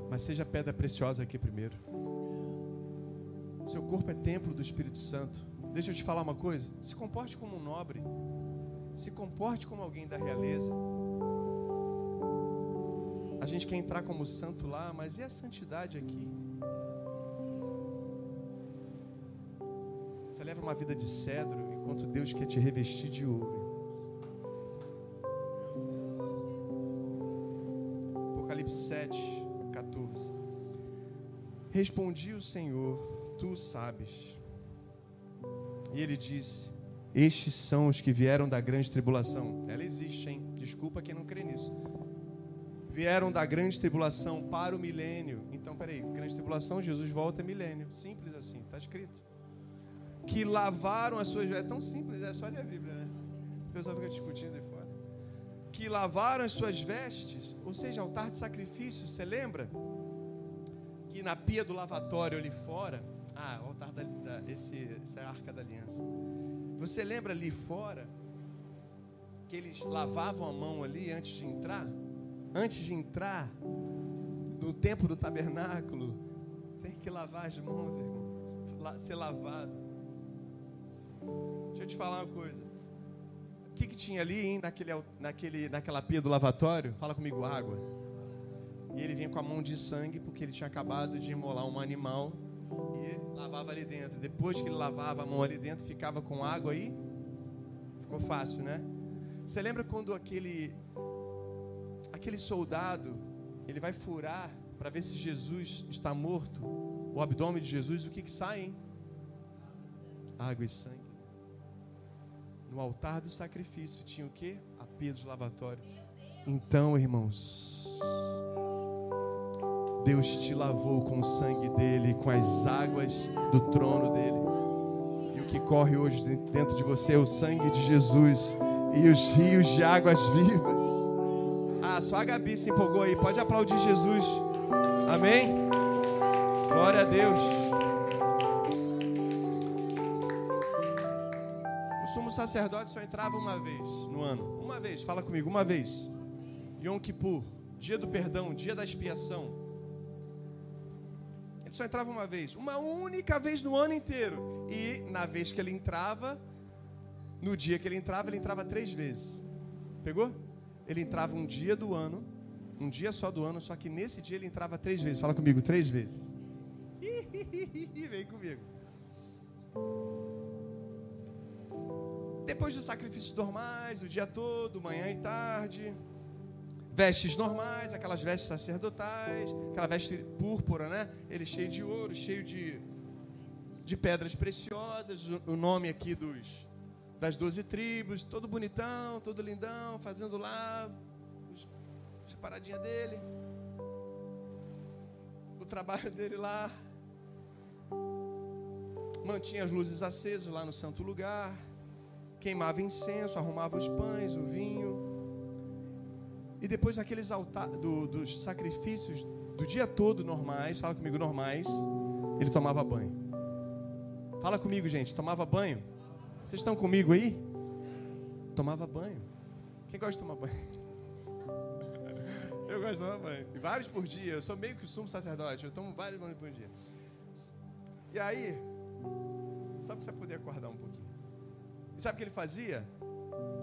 Mas seja pedra preciosa aqui primeiro. Seu corpo é templo do Espírito Santo. Deixa eu te falar uma coisa. Se comporte como um nobre. Se comporte como alguém da realeza. A gente quer entrar como santo lá, mas e a santidade aqui? Você leva uma vida de cedro enquanto Deus quer te revestir de ouro. Apocalipse 7, 14. Respondi o Senhor tu sabes. E ele disse: Estes são os que vieram da grande tribulação. Ela existe, hein? Desculpa quem não crê nisso. vieram da grande tribulação para o milênio. Então, peraí, grande tribulação, Jesus volta é milênio. Simples assim, está escrito. Que lavaram as suas. É tão simples, é só ler a Bíblia, né? O pessoal fica discutindo aí fora. Que lavaram as suas vestes, ou seja, altar de sacrifício, você lembra? Que na pia do lavatório ali fora, ah, o altar da, da esse, essa arca da aliança. Você lembra ali fora que eles lavavam a mão ali antes de entrar? antes de entrar no tempo do tabernáculo, tem que lavar as mãos, irmão. Ser lavado. Deixa eu te falar uma coisa. O que, que tinha ali, hein, naquele, naquele, naquela pia do lavatório? Fala comigo, água. E ele vinha com a mão de sangue, porque ele tinha acabado de imolar um animal e lavava ali dentro. Depois que ele lavava a mão ali dentro, ficava com água aí. Ficou fácil, né? Você lembra quando aquele aquele soldado, ele vai furar para ver se Jesus está morto, o abdômen de Jesus, o que que sai, hein? Água e sangue. No altar do sacrifício tinha o que? A pia dos lavatórios. Então, irmãos, Deus te lavou com o sangue dele, com as águas do trono dele. E o que corre hoje dentro de você é o sangue de Jesus e os rios de águas vivas. Ah, só a Gabi se empolgou aí. Pode aplaudir Jesus. Amém? Glória a Deus. O sumo sacerdote só entrava uma vez no ano. Uma vez, fala comigo, uma vez. Yom Kippur, dia do perdão, dia da expiação. Ele só entrava uma vez, uma única vez no ano inteiro. E na vez que ele entrava, no dia que ele entrava, ele entrava três vezes. Pegou? ele entrava um dia do ano, um dia só do ano, só que nesse dia ele entrava três vezes. Fala comigo, três vezes. Vem comigo. Depois dos sacrifícios normais, o dia todo, manhã e tarde, vestes normais, aquelas vestes sacerdotais, aquela veste púrpura, né? Ele cheio de ouro, cheio de, de pedras preciosas, o nome aqui dos das doze tribos, todo bonitão, todo lindão, fazendo lá a paradinha dele, o trabalho dele lá, mantinha as luzes acesas lá no santo lugar, queimava incenso, arrumava os pães, o vinho, e depois aqueles altares do, dos sacrifícios do dia todo normais, fala comigo normais, ele tomava banho. Fala comigo, gente, tomava banho. Vocês estão comigo aí? Tomava banho. Quem gosta de tomar banho? Eu gosto de tomar banho. E vários por dia. Eu sou meio que sumo sacerdote. Eu tomo vários banhos por dia. E aí, só para você poder acordar um pouquinho. E sabe o que ele fazia?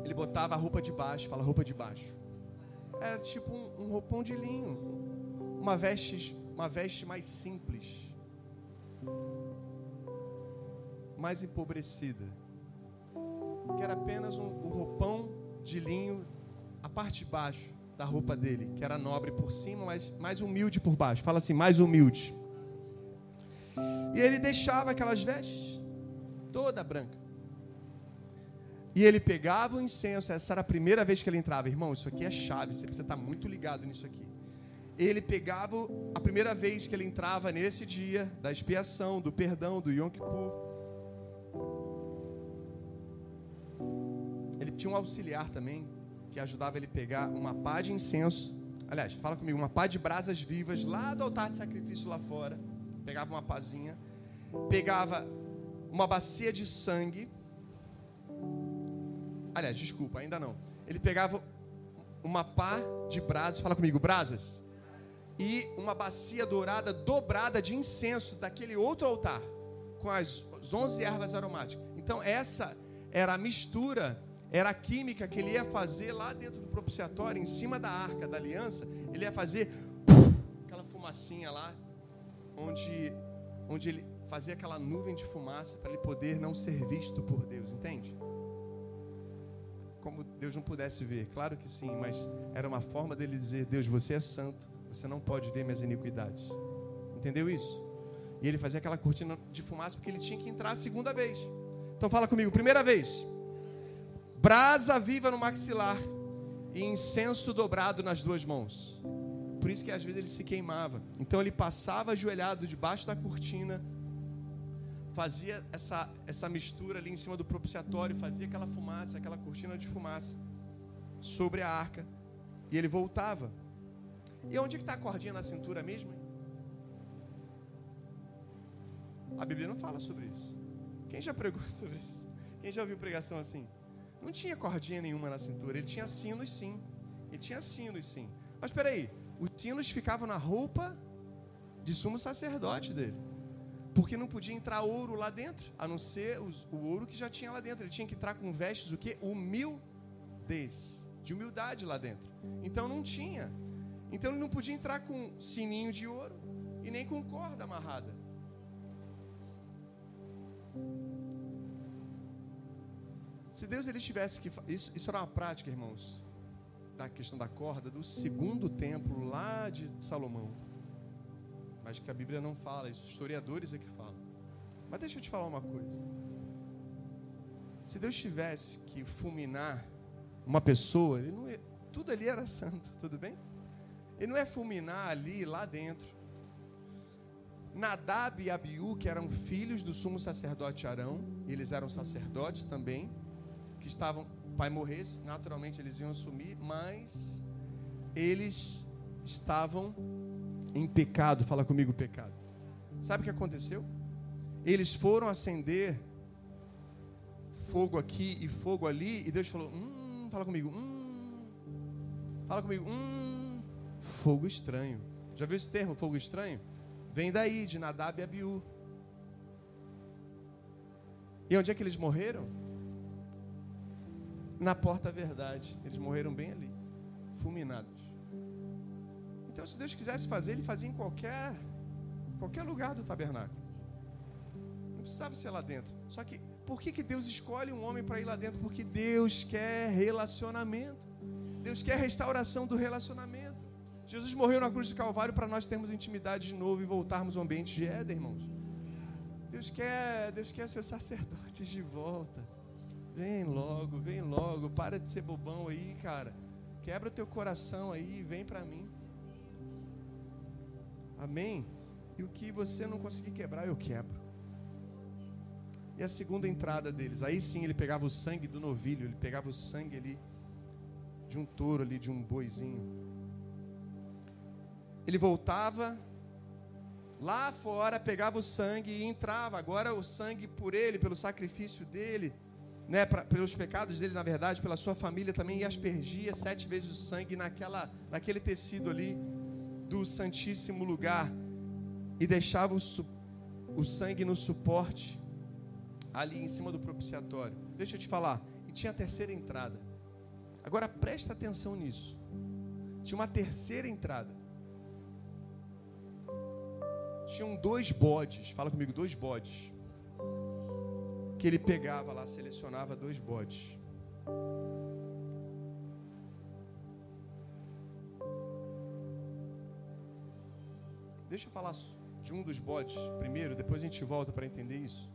Ele botava a roupa de baixo. Fala roupa de baixo. Era tipo um, um roupão de linho. Uma veste, uma veste mais simples. Mais empobrecida que era apenas um, um roupão de linho, a parte de baixo da roupa dele, que era nobre por cima, mas mais humilde por baixo. Fala assim, mais humilde. E ele deixava aquelas vestes toda branca. E ele pegava o incenso, essa era a primeira vez que ele entrava. Irmão, isso aqui é chave, você precisa estar muito ligado nisso aqui. Ele pegava a primeira vez que ele entrava nesse dia da expiação, do perdão, do Yom Kippur. Ele tinha um auxiliar também que ajudava ele a pegar uma pá de incenso. Aliás, fala comigo, uma pá de brasas vivas lá do altar de sacrifício lá fora. Pegava uma pazinha, pegava uma bacia de sangue. Aliás, desculpa, ainda não. Ele pegava uma pá de brasas, fala comigo, brasas. E uma bacia dourada dobrada de incenso daquele outro altar, com as 11 ervas aromáticas. Então, essa era a mistura era a química que ele ia fazer lá dentro do propiciatório, em cima da arca da aliança. Ele ia fazer aquela fumacinha lá, onde, onde ele fazia aquela nuvem de fumaça para ele poder não ser visto por Deus, entende? Como Deus não pudesse ver, claro que sim, mas era uma forma dele dizer: Deus, você é santo, você não pode ver minhas iniquidades. Entendeu isso? E ele fazia aquela cortina de fumaça porque ele tinha que entrar a segunda vez. Então fala comigo, primeira vez brasa viva no maxilar e incenso dobrado nas duas mãos. Por isso que às vezes ele se queimava. Então ele passava ajoelhado debaixo da cortina, fazia essa, essa mistura ali em cima do propiciatório, fazia aquela fumaça, aquela cortina de fumaça sobre a arca. E ele voltava. E onde que está a cordinha na cintura mesmo? A Bíblia não fala sobre isso. Quem já pregou sobre isso? Quem já ouviu pregação assim? Não tinha cordinha nenhuma na cintura. Ele tinha sinos, sim. Ele tinha sinos, sim. Mas espera aí, os sinos ficavam na roupa de sumo sacerdote dele. Porque não podia entrar ouro lá dentro, a não ser os, o ouro que já tinha lá dentro. Ele tinha que entrar com vestes o quê? Humildez. De humildade lá dentro. Então não tinha. Então ele não podia entrar com sininho de ouro e nem com corda amarrada. Se Deus ele tivesse que. Isso, isso era uma prática, irmãos, da questão da corda do segundo templo lá de Salomão. Mas que a Bíblia não fala, isso historiadores é que falam. Mas deixa eu te falar uma coisa. Se Deus tivesse que fulminar uma pessoa, ele não ia, tudo ali era santo, tudo bem? Ele não é fulminar ali, lá dentro. Nadab e Abiú, que eram filhos do sumo sacerdote Arão, eles eram sacerdotes também, que estavam, pai morresse, naturalmente eles iam assumir, mas eles estavam em pecado. Fala comigo, pecado. Sabe o que aconteceu? Eles foram acender fogo aqui e fogo ali, e Deus falou: Hum, fala comigo, hum, fala comigo, hum, fogo estranho. Já viu esse termo, fogo estranho? Vem daí, de Nadab e Abiú. E onde é que eles morreram? Na porta verdade. Eles morreram bem ali, fulminados. Então, se Deus quisesse fazer, Ele fazia em qualquer, qualquer lugar do tabernáculo. Não precisava ser lá dentro. Só que, por que, que Deus escolhe um homem para ir lá dentro? Porque Deus quer relacionamento. Deus quer restauração do relacionamento. Jesus morreu na cruz do Calvário para nós termos intimidade de novo e voltarmos ao ambiente de Éden, irmãos. Deus quer, Deus quer seus sacerdotes de volta. Vem logo, vem logo. Para de ser bobão aí, cara. Quebra o teu coração aí e vem para mim. Amém? E o que você não conseguir quebrar, eu quebro. E a segunda entrada deles, aí sim ele pegava o sangue do novilho, ele pegava o sangue ali de um touro ali, de um boizinho. Ele voltava lá fora, pegava o sangue e entrava. Agora o sangue por ele, pelo sacrifício dele, né, pra, pelos pecados dele, na verdade, pela sua família também, e aspergia sete vezes o sangue naquela, naquele tecido ali do Santíssimo Lugar e deixava o, o sangue no suporte ali em cima do propiciatório. Deixa eu te falar, e tinha a terceira entrada. Agora presta atenção nisso. Tinha uma terceira entrada. Tinham dois bodes, fala comigo, dois bodes. Que ele pegava lá, selecionava dois bodes. Deixa eu falar de um dos bodes primeiro, depois a gente volta para entender isso.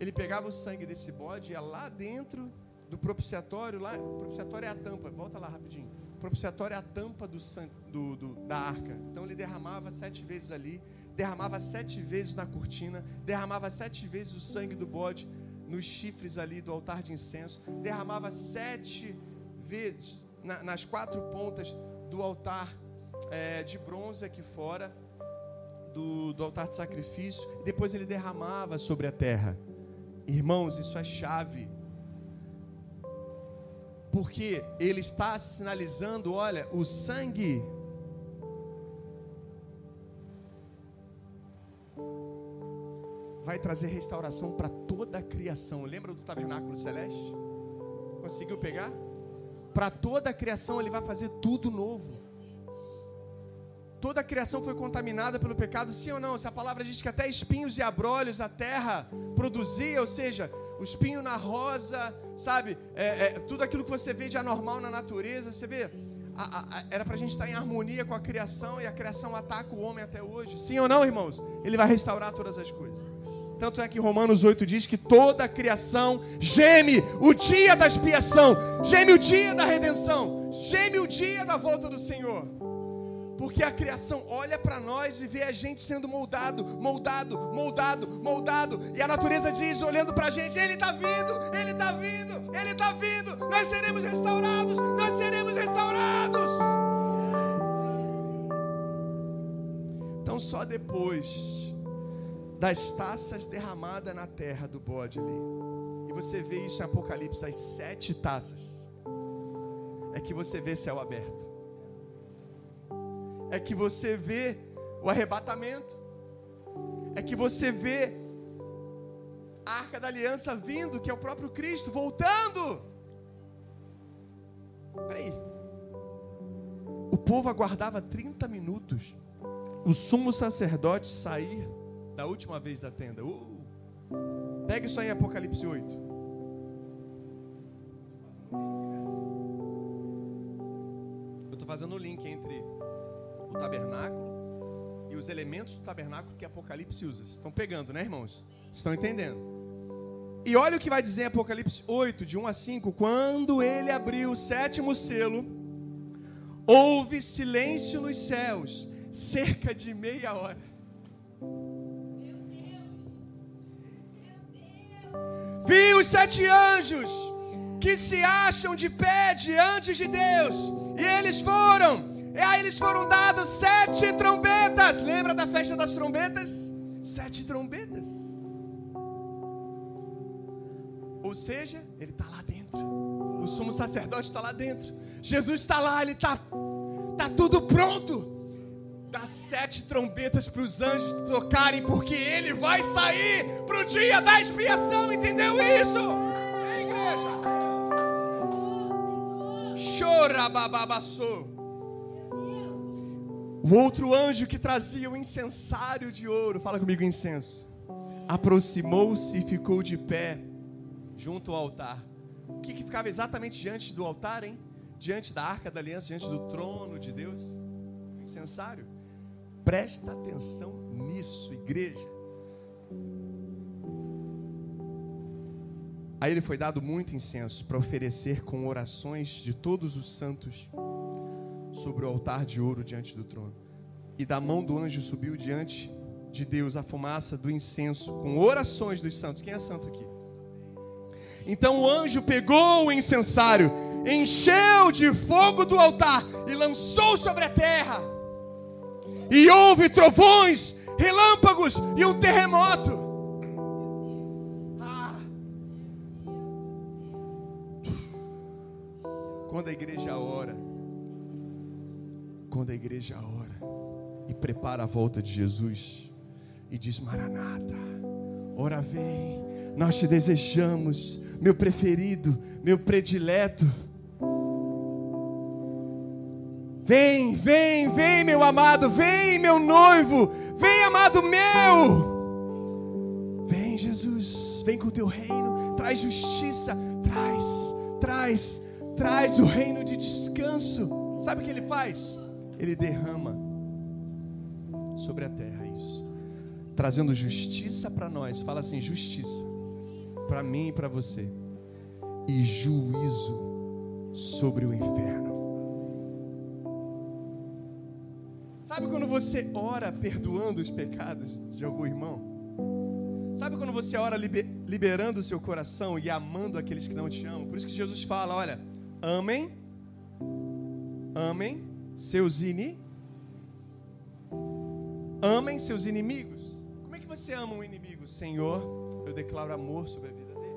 Ele pegava o sangue desse bode, ia lá dentro do propiciatório, lá, o propiciatório é a tampa, volta lá rapidinho. O propiciatório é a tampa do, do, do, da arca. Então ele derramava sete vezes ali, derramava sete vezes na cortina, derramava sete vezes o sangue do bode nos chifres ali do altar de incenso, derramava sete vezes na, nas quatro pontas do altar é, de bronze aqui fora do, do altar de sacrifício, e depois ele derramava sobre a terra. Irmãos, isso é chave. Porque ele está sinalizando, olha, o sangue vai trazer restauração para toda a criação. Lembra do tabernáculo celeste? Conseguiu pegar? Para toda a criação ele vai fazer tudo novo toda a criação foi contaminada pelo pecado, sim ou não? Se a palavra diz que até espinhos e abrolhos a terra produzia, ou seja, o espinho na rosa, sabe? É, é, tudo aquilo que você vê de anormal na natureza, você vê. A, a, era para a gente estar em harmonia com a criação e a criação ataca o homem até hoje. Sim ou não, irmãos? Ele vai restaurar todas as coisas. Tanto é que Romanos 8 diz que toda a criação geme o dia da expiação, geme o dia da redenção, geme o dia da volta do Senhor. Porque a criação olha para nós e vê a gente sendo moldado, moldado, moldado, moldado. E a natureza diz, olhando para a gente: Ele está vindo, Ele está vindo, Ele está vindo. Nós seremos restaurados, nós seremos restaurados. Então, só depois das taças derramadas na terra do bode ali, e você vê isso em Apocalipse, as sete taças, é que você vê céu aberto é que você vê o arrebatamento, é que você vê a arca da aliança vindo, que é o próprio Cristo, voltando. Peraí, o povo aguardava 30 minutos, o sumo sacerdote sair da última vez da tenda. Uh, pega isso aí Apocalipse 8. Eu estou fazendo o link entre o tabernáculo e os elementos do tabernáculo que Apocalipse usa. Vocês estão pegando, né, irmãos? Estão entendendo? E olha o que vai dizer em Apocalipse 8, de 1 a 5. Quando ele abriu o sétimo selo, houve silêncio nos céus, cerca de meia hora. Vi os sete anjos que se acham de pé diante de Deus, e eles foram e aí eles foram dados sete trombetas. Lembra da festa das trombetas? Sete trombetas. Ou seja, ele está lá dentro. O sumo sacerdote está lá dentro. Jesus está lá, ele está tá tudo pronto. Dá sete trombetas para os anjos tocarem, porque ele vai sair para o dia da expiação. Entendeu isso? É, igreja. Chora, bababaçou. O outro anjo que trazia o incensário de ouro, fala comigo, incenso, aproximou-se e ficou de pé junto ao altar. O que, que ficava exatamente diante do altar, hein? Diante da arca da aliança, diante do trono de Deus? O incensário. Presta atenção nisso, igreja. Aí ele foi dado muito incenso para oferecer com orações de todos os santos sobre o altar de ouro diante do trono. E da mão do anjo subiu diante de Deus a fumaça do incenso, com orações dos santos. Quem é santo aqui? Então o anjo pegou o incensário, encheu de fogo do altar e lançou sobre a terra. E houve trovões, relâmpagos e um terremoto. Ah. Quando a igreja ora, quando a igreja ora e prepara a volta de Jesus e diz: Maranata, ora vem, nós te desejamos, meu preferido, meu predileto. Vem, vem, vem, meu amado, vem, meu noivo, vem, amado meu. Vem, Jesus, vem com o teu reino, traz justiça, traz, traz, traz o reino de descanso. Sabe o que ele faz? Ele derrama sobre a terra isso, trazendo justiça para nós. Fala assim: justiça para mim e para você, e juízo sobre o inferno. Sabe quando você ora perdoando os pecados de algum irmão? Sabe quando você ora liberando o seu coração e amando aqueles que não te amam? Por isso que Jesus fala: olha, amem, amem seus inimigos. Amem seus inimigos. Como é que você ama um inimigo? Senhor, eu declaro amor sobre a vida dele.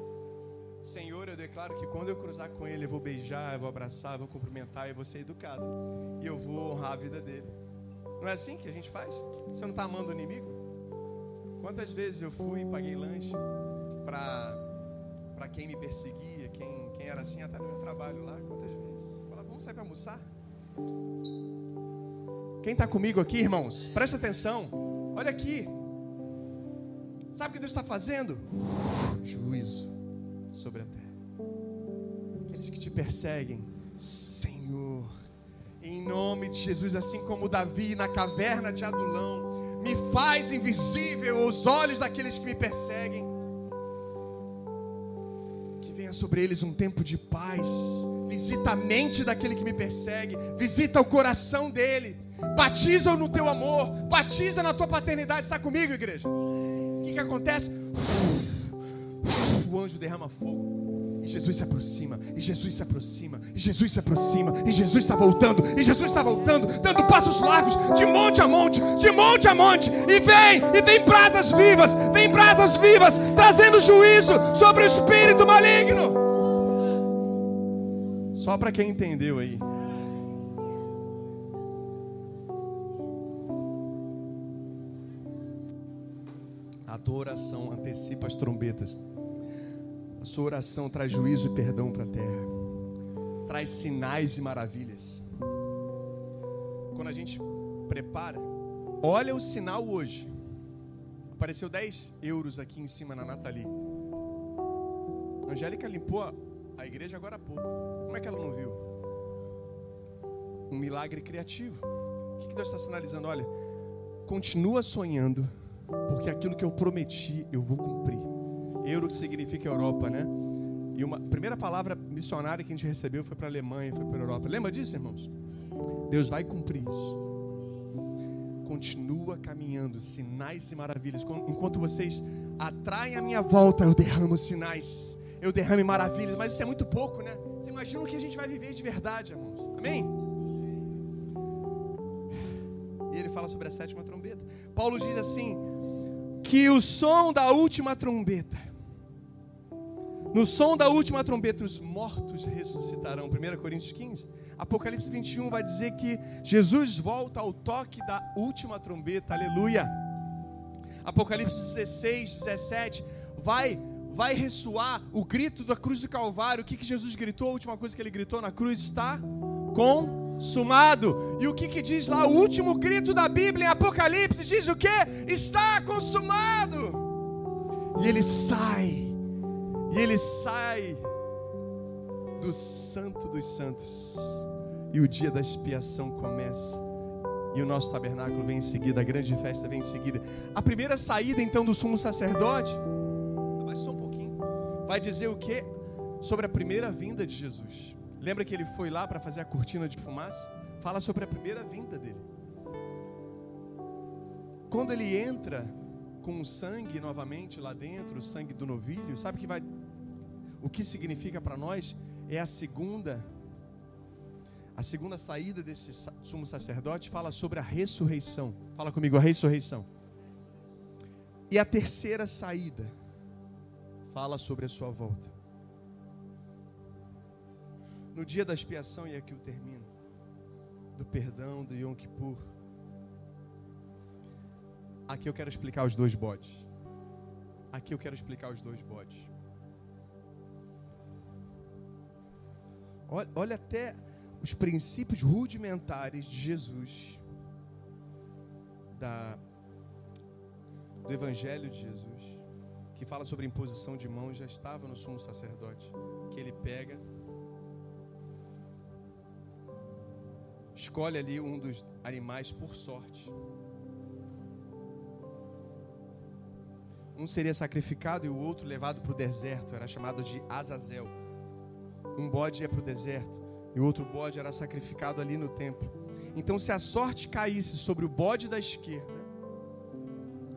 Senhor, eu declaro que quando eu cruzar com ele, eu vou beijar, eu vou abraçar, eu vou cumprimentar, eu vou ser educado. E eu vou honrar a vida dele. Não é assim que a gente faz? Você não está amando o inimigo? Quantas vezes eu fui e paguei lanche para quem me perseguia, quem, quem era assim, até no meu trabalho lá? Quantas vezes? Fala, vamos sair para almoçar? Quem está comigo aqui, irmãos? Presta atenção. Olha aqui. Sabe o que Deus está fazendo? Juízo sobre a terra. Aqueles que te perseguem, Senhor, em nome de Jesus, assim como Davi na caverna de Adulão, me faz invisível aos olhos daqueles que me perseguem. Venha sobre eles um tempo de paz. Visita a mente daquele que me persegue, visita o coração dele batiza no teu amor, batiza na tua paternidade. Está comigo, igreja? O que, que acontece? O anjo derrama fogo. E Jesus se aproxima, e Jesus se aproxima, e Jesus se aproxima, e Jesus está voltando, e Jesus está voltando, dando passos largos, de monte a monte, de monte a monte, e vem, e vem brasas vivas, vem brasas vivas, trazendo juízo sobre o espírito maligno. Só para quem entendeu aí. A tua oração antecipa as trombetas. Sua oração traz juízo e perdão para a terra. Traz sinais e maravilhas. Quando a gente prepara, olha o sinal hoje. Apareceu 10 euros aqui em cima na Nathalie. A Angélica limpou a igreja agora há pouco. Como é que ela não viu? Um milagre criativo. O que Deus está sinalizando? Olha, continua sonhando, porque aquilo que eu prometi eu vou cumprir. Euro significa Europa, né? E uma primeira palavra missionária que a gente recebeu foi para a Alemanha, foi para a Europa. Lembra disso, irmãos? Deus vai cumprir isso. Continua caminhando, sinais e maravilhas. Enquanto vocês atraem a minha volta, eu derramo sinais, eu derramo maravilhas. Mas isso é muito pouco, né? Você imagina o que a gente vai viver de verdade, irmãos. Amém? E ele fala sobre a sétima trombeta. Paulo diz assim: que o som da última trombeta no som da última trombeta, os mortos ressuscitarão. 1 Coríntios 15. Apocalipse 21 vai dizer que Jesus volta ao toque da última trombeta. Aleluia. Apocalipse 16, 17 vai vai ressoar o grito da cruz do Calvário. O que, que Jesus gritou? A última coisa que ele gritou na cruz está consumado. E o que, que diz lá? O último grito da Bíblia em Apocalipse diz o que? Está consumado. E ele sai e ele sai do Santo dos Santos. E o dia da expiação começa. E o nosso tabernáculo vem em seguida, a grande festa vem em seguida. A primeira saída então do sumo sacerdote, mas só um pouquinho, vai dizer o que? Sobre a primeira vinda de Jesus. Lembra que ele foi lá para fazer a cortina de fumaça? Fala sobre a primeira vinda dele. Quando ele entra com o sangue novamente lá dentro, o sangue do novilho, sabe que vai o que significa para nós é a segunda a segunda saída desse sumo sacerdote fala sobre a ressurreição. Fala comigo, a ressurreição. E a terceira saída fala sobre a sua volta. No dia da expiação, e aqui eu termino, do perdão, do Yom Kippur. Aqui eu quero explicar os dois bodes. Aqui eu quero explicar os dois bodes. Olha, olha até os princípios rudimentares de Jesus, da, do Evangelho de Jesus, que fala sobre imposição de mãos, já estava no sumo sacerdote, que ele pega, escolhe ali um dos animais por sorte. Um seria sacrificado e o outro levado para o deserto, era chamado de Azazel um bode ia para o deserto e o outro bode era sacrificado ali no templo. Então, se a sorte caísse sobre o bode da esquerda,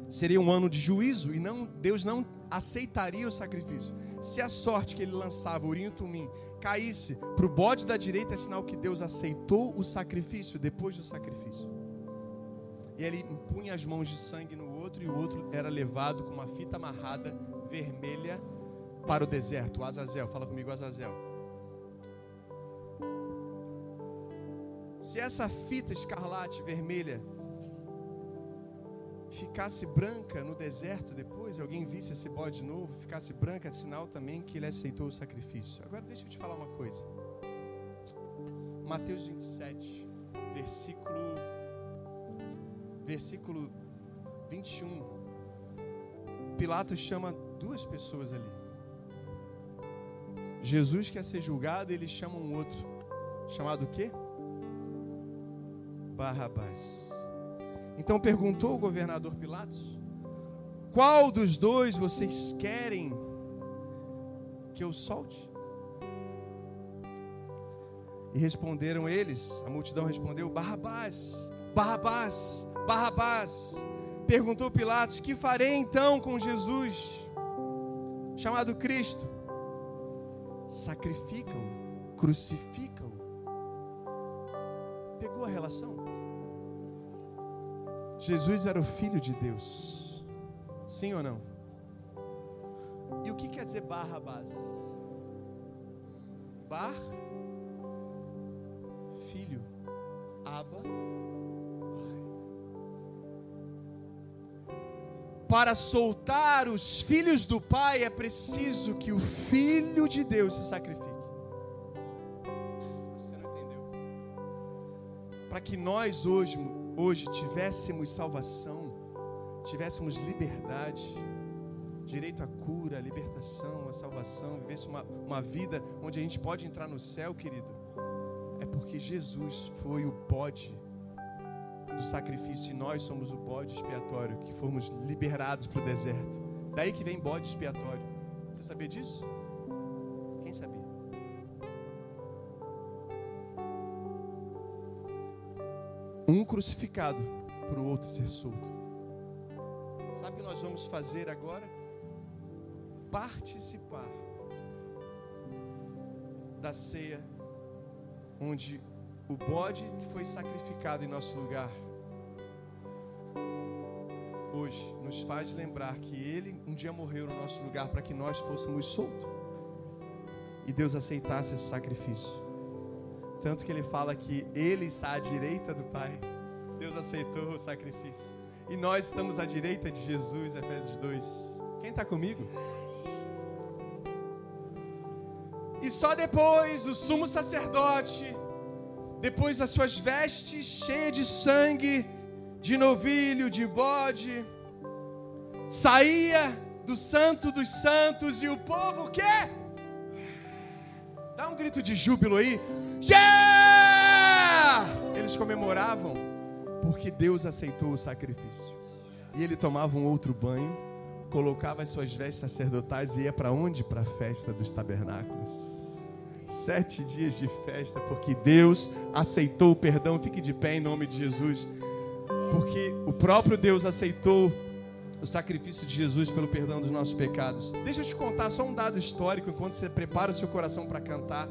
seria um ano de juízo e não Deus não aceitaria o sacrifício. Se a sorte que ele lançava, Urim e Tumim, caísse para o bode da direita, é sinal que Deus aceitou o sacrifício depois do sacrifício. E ele impunha as mãos de sangue no outro, e o outro era levado com uma fita amarrada vermelha para o deserto. O Azazel, fala comigo, Azazel. Se essa fita escarlate vermelha ficasse branca no deserto depois, alguém visse esse bode novo, ficasse branca, é sinal também que ele aceitou o sacrifício. Agora deixa eu te falar uma coisa. Mateus 27, versículo versículo 21. Pilatos chama duas pessoas ali. Jesus quer ser julgado, ele chama um outro. Chamado o quê? Barrabás. Então perguntou o governador Pilatos: Qual dos dois vocês querem que eu solte? E responderam eles, a multidão respondeu: Barrabás, Barrabás, Barrabás. Perguntou Pilatos: Que farei então com Jesus, chamado Cristo? Sacrificam, crucificam. Pegou a relação? Jesus era o Filho de Deus. Sim ou não? E o que quer dizer Barrabás? Bar, filho, Aba, Para soltar os filhos do Pai é preciso que o Filho de Deus se sacrifique. Você não entendeu? Para que nós hoje, hoje tivéssemos salvação, tivéssemos liberdade, direito à cura, à libertação, à salvação, vivesse uma, uma vida onde a gente pode entrar no céu, querido, é porque Jesus foi o bode do sacrifício e nós somos o bode expiatório que fomos liberados para o deserto. Daí que vem bode expiatório. Você sabia disso? Quem sabia? Um crucificado para o outro ser solto. Sabe o que nós vamos fazer agora? Participar da ceia onde o bode que foi sacrificado em nosso lugar hoje nos faz lembrar que Ele um dia morreu no nosso lugar para que nós fôssemos soltos. E Deus aceitasse esse sacrifício. Tanto que Ele fala que Ele está à direita do Pai. Deus aceitou o sacrifício. E nós estamos à direita de Jesus, Efésios 2. Quem está comigo? E só depois o sumo sacerdote, depois das suas vestes cheias de sangue, de novilho, de bode, saía do santo dos santos e o povo que dá um grito de júbilo aí, yeah! Eles comemoravam porque Deus aceitou o sacrifício. E ele tomava um outro banho, colocava as suas vestes sacerdotais e ia para onde? Para a festa dos tabernáculos. Sete dias de festa, porque Deus aceitou o perdão. Fique de pé em nome de Jesus porque o próprio Deus aceitou o sacrifício de Jesus pelo perdão dos nossos pecados. Deixa eu te contar só um dado histórico enquanto você prepara o seu coração para cantar.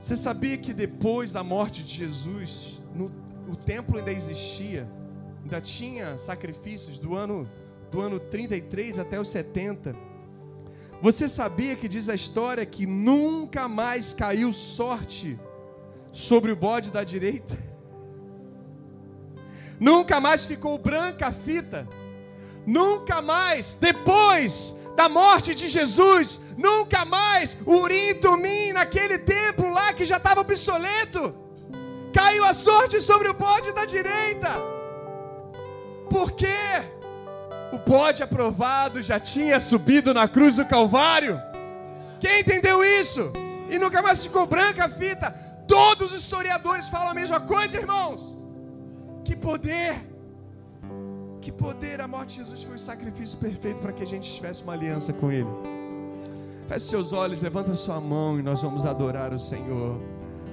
Você sabia que depois da morte de Jesus, no, o templo ainda existia, ainda tinha sacrifícios do ano do ano 33 até os 70. Você sabia que diz a história que nunca mais caiu sorte sobre o bode da direita? Nunca mais ficou branca a fita. Nunca mais, depois da morte de Jesus, nunca mais Urim Tumim naquele templo lá que já estava obsoleto. Caiu a sorte sobre o bode da direita. Por quê? O bode aprovado já tinha subido na cruz do Calvário. Quem entendeu isso? E nunca mais ficou branca a fita. Todos os historiadores falam a mesma coisa, irmãos. Que poder! Que poder! A morte de Jesus foi o sacrifício perfeito para que a gente tivesse uma aliança com Ele. Feche seus olhos, levanta sua mão e nós vamos adorar o Senhor.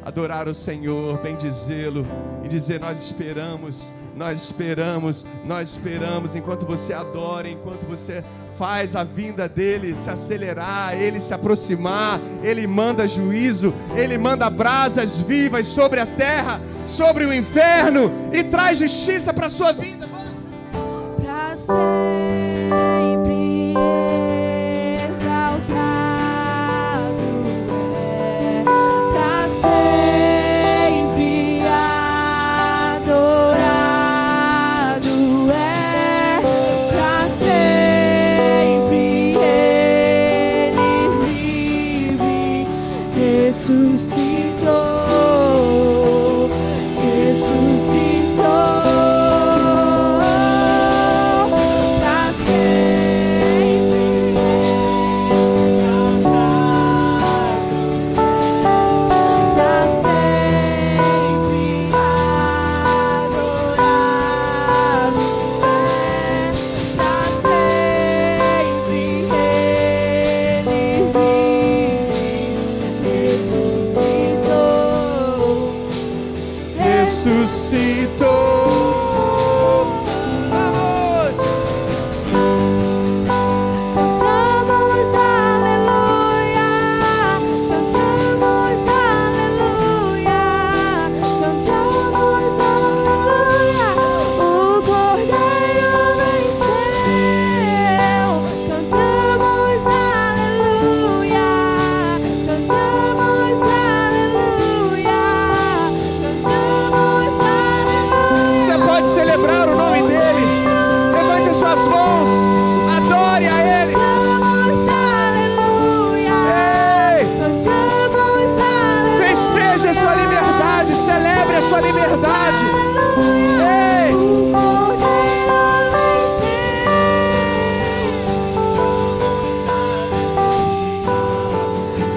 Adorar o Senhor, bendizê-lo e dizer: Nós esperamos, nós esperamos, nós esperamos. Enquanto você adora, enquanto você faz a vinda dele se acelerar, ele se aproximar, ele manda juízo, ele manda brasas vivas sobre a terra sobre o inferno e traz justiça para a sua vida. Para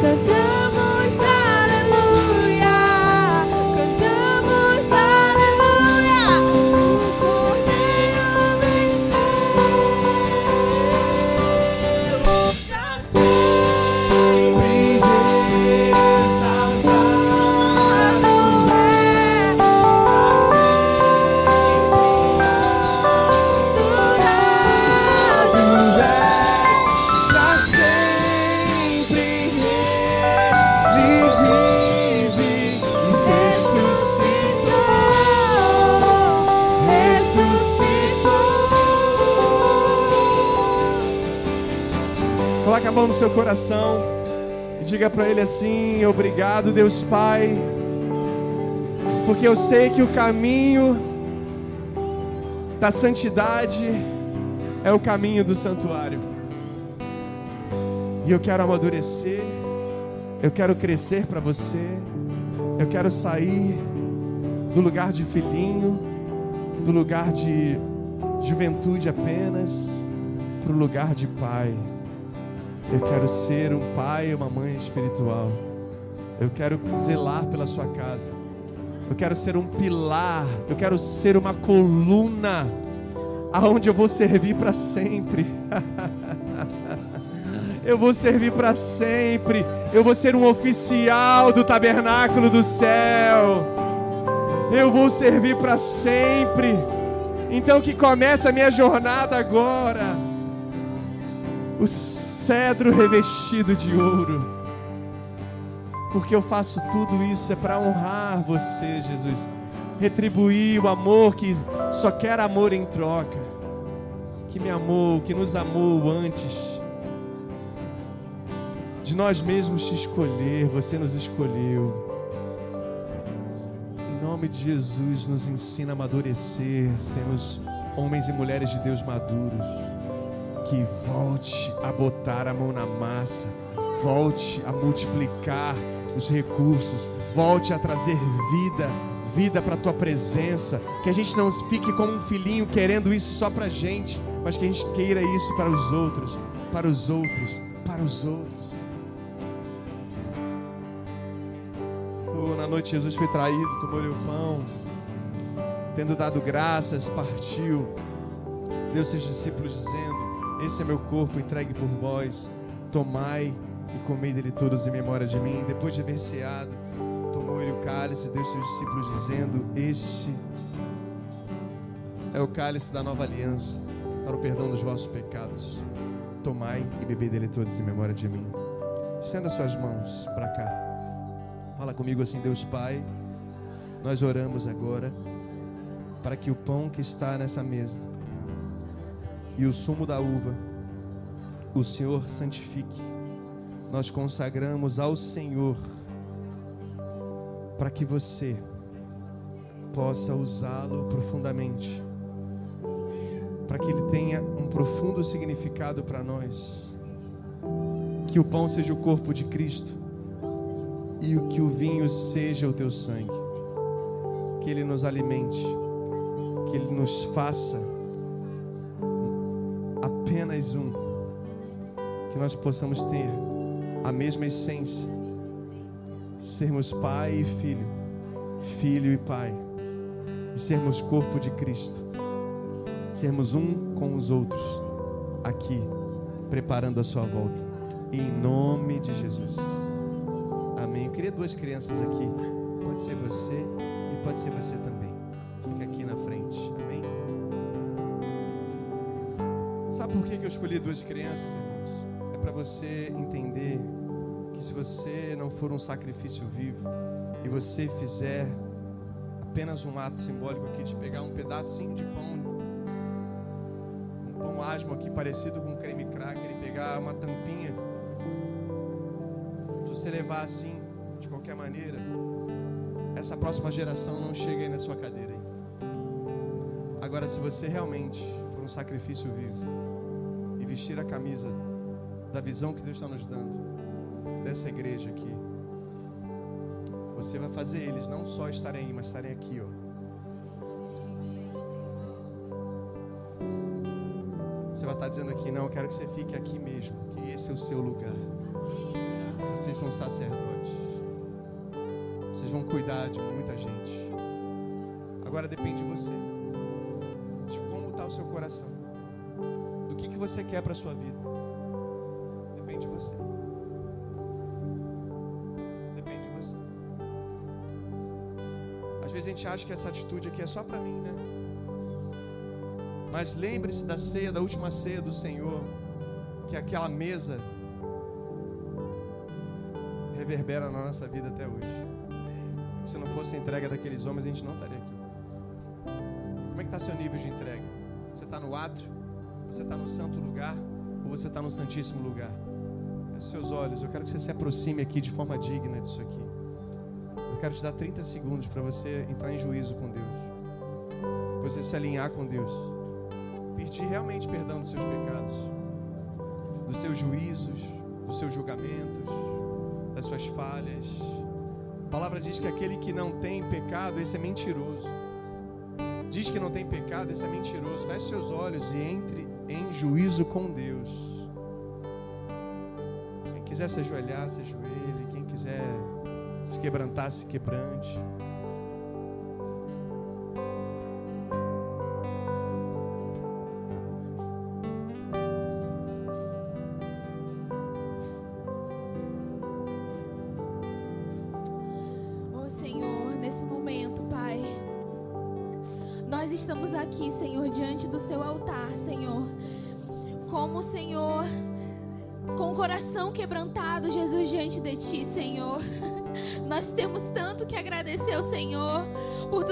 could seu coração e diga para Ele assim: Obrigado, Deus Pai, porque eu sei que o caminho da santidade é o caminho do santuário. E eu quero amadurecer, eu quero crescer para você, eu quero sair do lugar de filhinho, do lugar de juventude apenas, para o lugar de pai. Eu quero ser um pai e uma mãe espiritual. Eu quero zelar pela sua casa. Eu quero ser um pilar. Eu quero ser uma coluna aonde eu vou servir para sempre. eu vou servir para sempre. Eu vou ser um oficial do tabernáculo do céu. Eu vou servir para sempre. Então que começa a minha jornada agora. O cedro revestido de ouro. Porque eu faço tudo isso é para honrar você, Jesus. Retribuir o amor que só quer amor em troca. Que me amou, que nos amou antes de nós mesmos te escolher, você nos escolheu. Em nome de Jesus, nos ensina a amadurecer, sermos homens e mulheres de Deus maduros. Que volte a botar a mão na massa, volte a multiplicar os recursos, volte a trazer vida, vida para a tua presença. Que a gente não fique como um filhinho querendo isso só para a gente, mas que a gente queira isso para os outros, para os outros, para os outros. Oh, na noite Jesus foi traído, tomou-lhe o pão, tendo dado graças, partiu. Deu seus discípulos dizendo: Esse é meu corpo entregue por vós, tomai e comei dele todos em memória de mim. Depois de haver ceado, tomou ele o cálice, deu seus discípulos dizendo: Este é o cálice da nova aliança, para o perdão dos vossos pecados. Tomai e bebei dele todos em memória de mim. Estenda suas mãos para cá. Fala comigo assim, Deus Pai. Nós oramos agora para que o pão que está nessa mesa e o sumo da uva, o Senhor santifique. Nós consagramos ao Senhor para que você possa usá-lo profundamente, para que ele tenha um profundo significado para nós. Que o pão seja o corpo de Cristo e o que o vinho seja o teu sangue. Que ele nos alimente, que ele nos faça apenas um, que nós possamos ter a mesma essência, sermos pai e filho, filho e pai, e sermos corpo de Cristo, sermos um com os outros, aqui, preparando a sua volta, em nome de Jesus. Amém. Eu queria duas crianças aqui, pode ser você e pode ser você também. Que eu escolhi duas crianças, irmãos? É para você entender que se você não for um sacrifício vivo e você fizer apenas um ato simbólico aqui de pegar um pedacinho de pão, um pão asmo aqui parecido com creme cracker e pegar uma tampinha, se você levar assim, de qualquer maneira, essa próxima geração não chega aí na sua cadeira aí. Agora, se você realmente for um sacrifício vivo vestir a camisa da visão que Deus está nos dando, dessa igreja aqui, você vai fazer eles não só estarem aí, mas estarem aqui, ó. Você vai estar dizendo aqui, não, eu quero que você fique aqui mesmo, que esse é o seu lugar. Vocês são sacerdotes. Vocês vão cuidar de muita gente. Agora depende de você, você quer para a sua vida. Depende de você. Depende de você. Às vezes a gente acha que essa atitude aqui é só para mim, né? Mas lembre-se da ceia, da última ceia do Senhor, que aquela mesa reverbera na nossa vida até hoje. Se não fosse a entrega daqueles homens, a gente não estaria aqui. Como é que está seu nível de entrega? Você está no átrio? Você está no santo lugar? Ou você está no santíssimo lugar? Feche seus olhos, eu quero que você se aproxime aqui de forma digna disso aqui. Eu quero te dar 30 segundos para você entrar em juízo com Deus. Você se alinhar com Deus. Pedir realmente perdão dos seus pecados, dos seus juízos, dos seus julgamentos, das suas falhas. A palavra diz que aquele que não tem pecado, esse é mentiroso. Diz que não tem pecado, esse é mentiroso. Feche seus olhos e entre em juízo com Deus. Quem quiser se ajoelhar, se ajoelhe. Quem quiser se quebrantar, se quebrante. Agradecer ao Senhor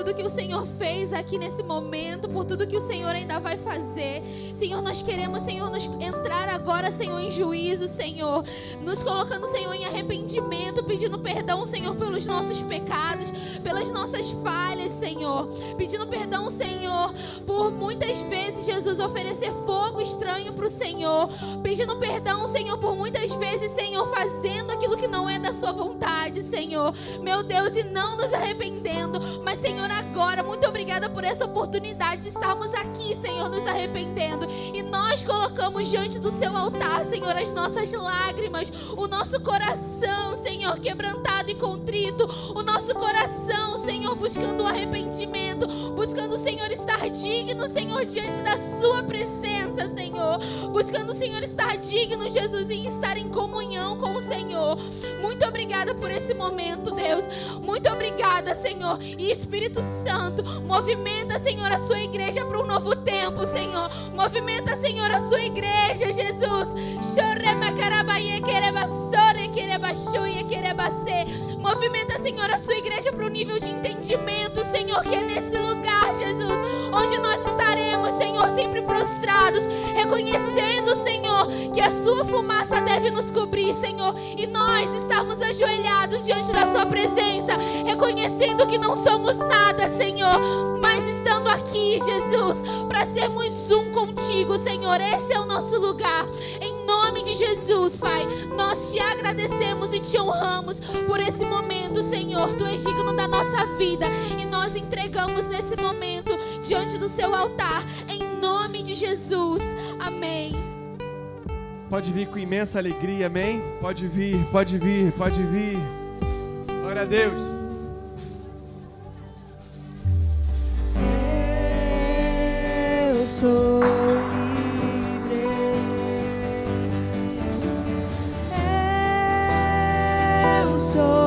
tudo que o Senhor fez aqui nesse momento, por tudo que o Senhor ainda vai fazer. Senhor, nós queremos, Senhor, nos entrar agora, Senhor, em juízo, Senhor, nos colocando, Senhor, em arrependimento, pedindo perdão, Senhor, pelos nossos pecados, pelas nossas falhas, Senhor, pedindo perdão, Senhor, por muitas vezes, Jesus, oferecer fogo estranho para o Senhor, pedindo perdão, Senhor, por muitas vezes, Senhor, fazendo aquilo que não é da Sua vontade, Senhor, meu Deus, e não nos arrependendo, mas, Senhor, agora, muito obrigada por essa oportunidade de estarmos aqui, Senhor, nos arrependendo, e nós colocamos diante do Seu altar, Senhor, as nossas lágrimas, o nosso coração, Senhor, quebrantado e contrito, o nosso coração, Senhor, buscando o arrependimento, buscando, Senhor, estar digno, Senhor, diante da Sua presença, Senhor, buscando, Senhor, estar digno, Jesus, e estar em comunhão com o Senhor. Muito obrigada por esse momento, Deus. Muito obrigada, Senhor. E Espírito Santo, movimenta, Senhor, a sua igreja para um novo tempo, Senhor. Movimenta, Senhor, a sua igreja, Jesus. Movimenta, Senhor, a sua igreja para o nível de entendimento, Senhor, que é nesse lugar, Jesus, onde nós estaremos, Senhor, sempre prostrados, reconhecendo, Senhor, que a sua fumaça deve nos cobrir, Senhor, e nós estamos ajoelhados diante da sua presença, reconhecendo que não somos nada, Senhor, mas estando aqui, Jesus, para sermos um contigo, Senhor. Esse é o nosso lugar. Em nome de Jesus, Pai, nós te agradecemos e te honramos por esse momento, Senhor. Tu és digno da nossa vida e nós entregamos nesse momento diante do seu altar, em nome de Jesus. Amém. Pode vir com imensa alegria, amém? Pode vir, pode vir, pode vir. Glória a Deus. Sou livre. Eu sou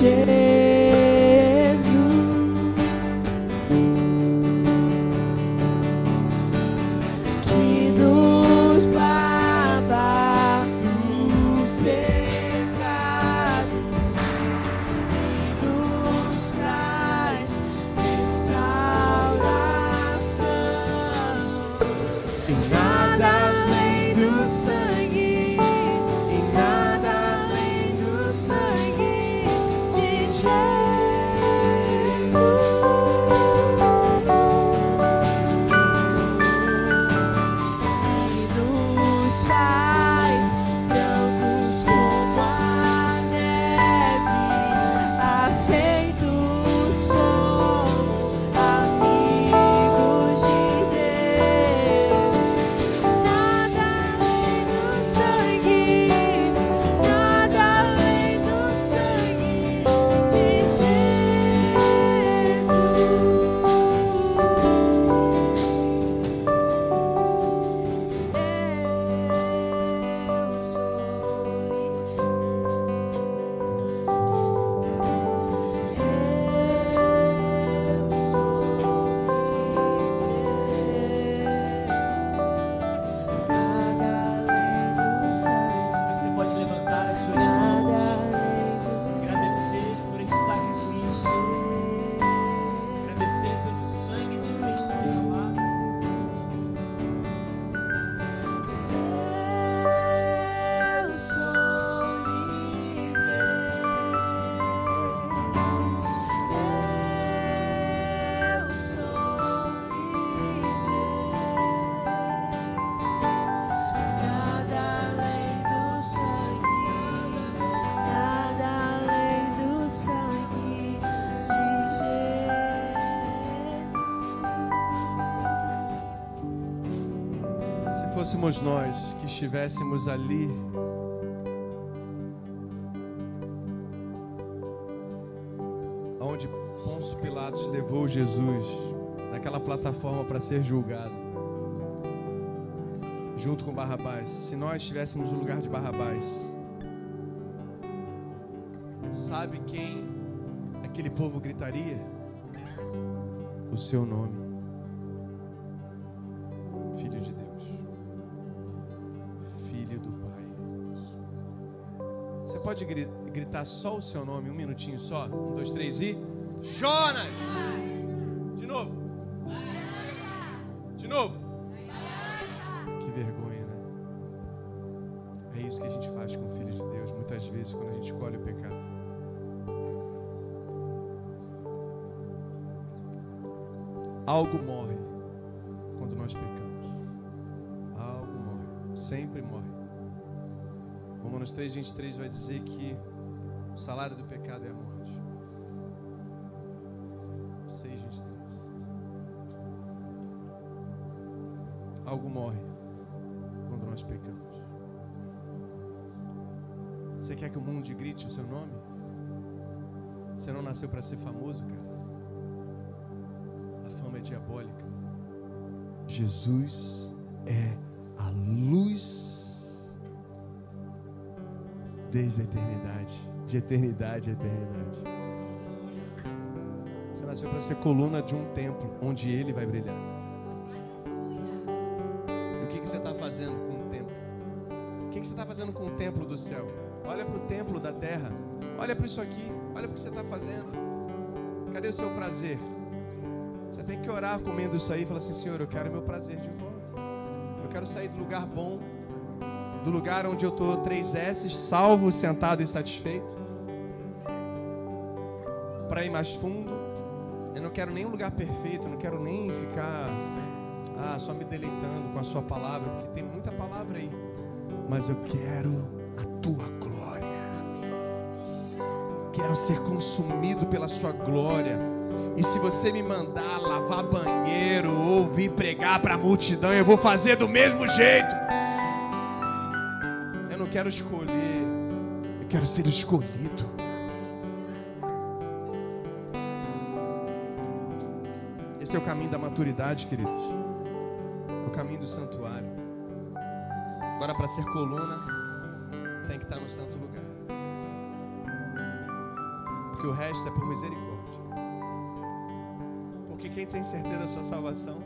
de fôssemos nós que estivéssemos ali, onde Pôncio Pilatos levou Jesus naquela plataforma para ser julgado, junto com Barrabás, se nós estivéssemos no lugar de Barrabás, sabe quem aquele povo gritaria? O seu nome. Pode gri- gritar só o seu nome, um minutinho só? Um, dois, três e. Jonas! 3, 23 vai dizer que o salário do pecado é a morte. 623. Algo morre quando nós pecamos. Você quer que o mundo grite o seu nome? Você não nasceu para ser famoso, cara. A fama é diabólica. Jesus é a luz desde a eternidade, de eternidade a eternidade. Você nasceu para ser coluna de um templo onde ele vai brilhar. E o que, que você está fazendo com o templo? O que, que você está fazendo com o templo do céu? Olha para o templo da terra. Olha para isso aqui. Olha para o que você está fazendo. Cadê o seu prazer? Você tem que orar comendo isso aí e falar assim: Senhor, eu quero meu prazer de volta. Eu quero sair do lugar bom, do lugar onde eu estou três S, salvo, sentado e satisfeito, para ir mais fundo. Eu não quero nem um lugar perfeito, eu não quero nem ficar ah, só me deleitando com a Sua palavra, porque tem muita palavra aí. Mas eu quero a Tua glória. Quero ser consumido pela Sua glória. E se você me mandar lavar banheiro ou vir pregar para a multidão, eu vou fazer do mesmo jeito. Quero escolher, eu quero ser escolhido. Esse é o caminho da maturidade, queridos. O caminho do santuário. Agora, para ser coluna, tem que estar no santo lugar. Porque o resto é por misericórdia. Porque quem tem certeza da sua salvação,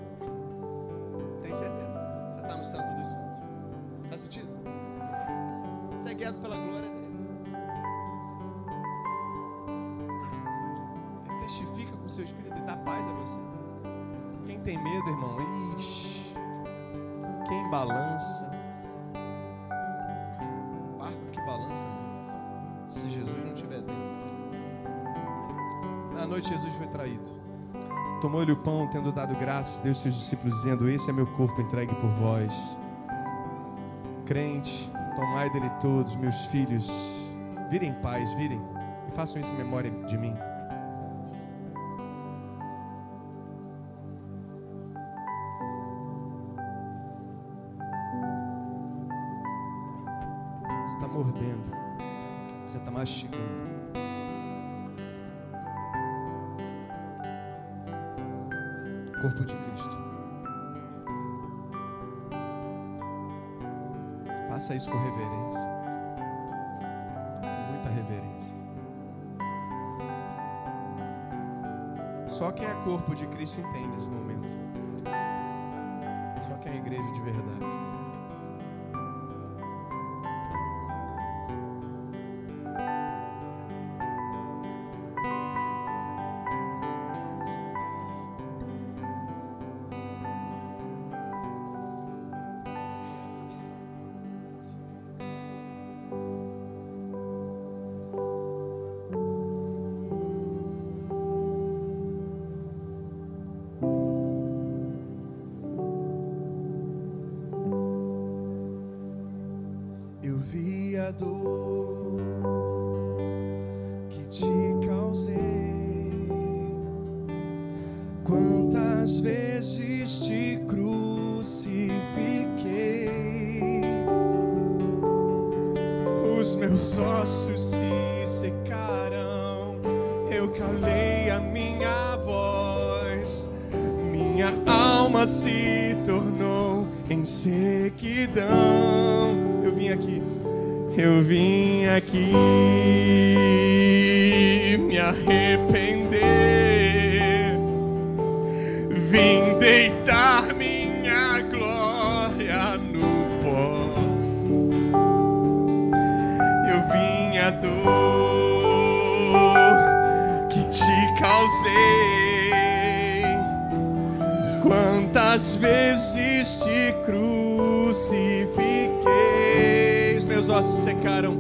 guiado pela glória dele. Ele testifica com o seu espírito e dá paz a você. Quem tem medo, irmão, ixi, quem balança, barco que balança, se Jesus não estiver dentro. Na noite, Jesus foi traído. Tomou-lhe o pão, tendo dado graças, deu seus discípulos, dizendo: Esse é meu corpo entregue por vós. Crente, tomai dele todos, meus filhos. Virem em paz, virem. E façam isso em memória de mim. Faça isso com reverência. Muita reverência. Só quem é corpo de Cristo entende esse momento. Só quem é igreja de verdade. a dor que te causei. Quantas vezes te crucifiquei, os meus ossos se secaram, eu calei a minha voz, minha alma se tornou em sequidão. Eu vim aqui eu vim aqui me arrepender. Vim deitar minha glória no pó. Eu vim a dor que te causei. Quantas vezes te crucifiquei? Meus ossos secaram.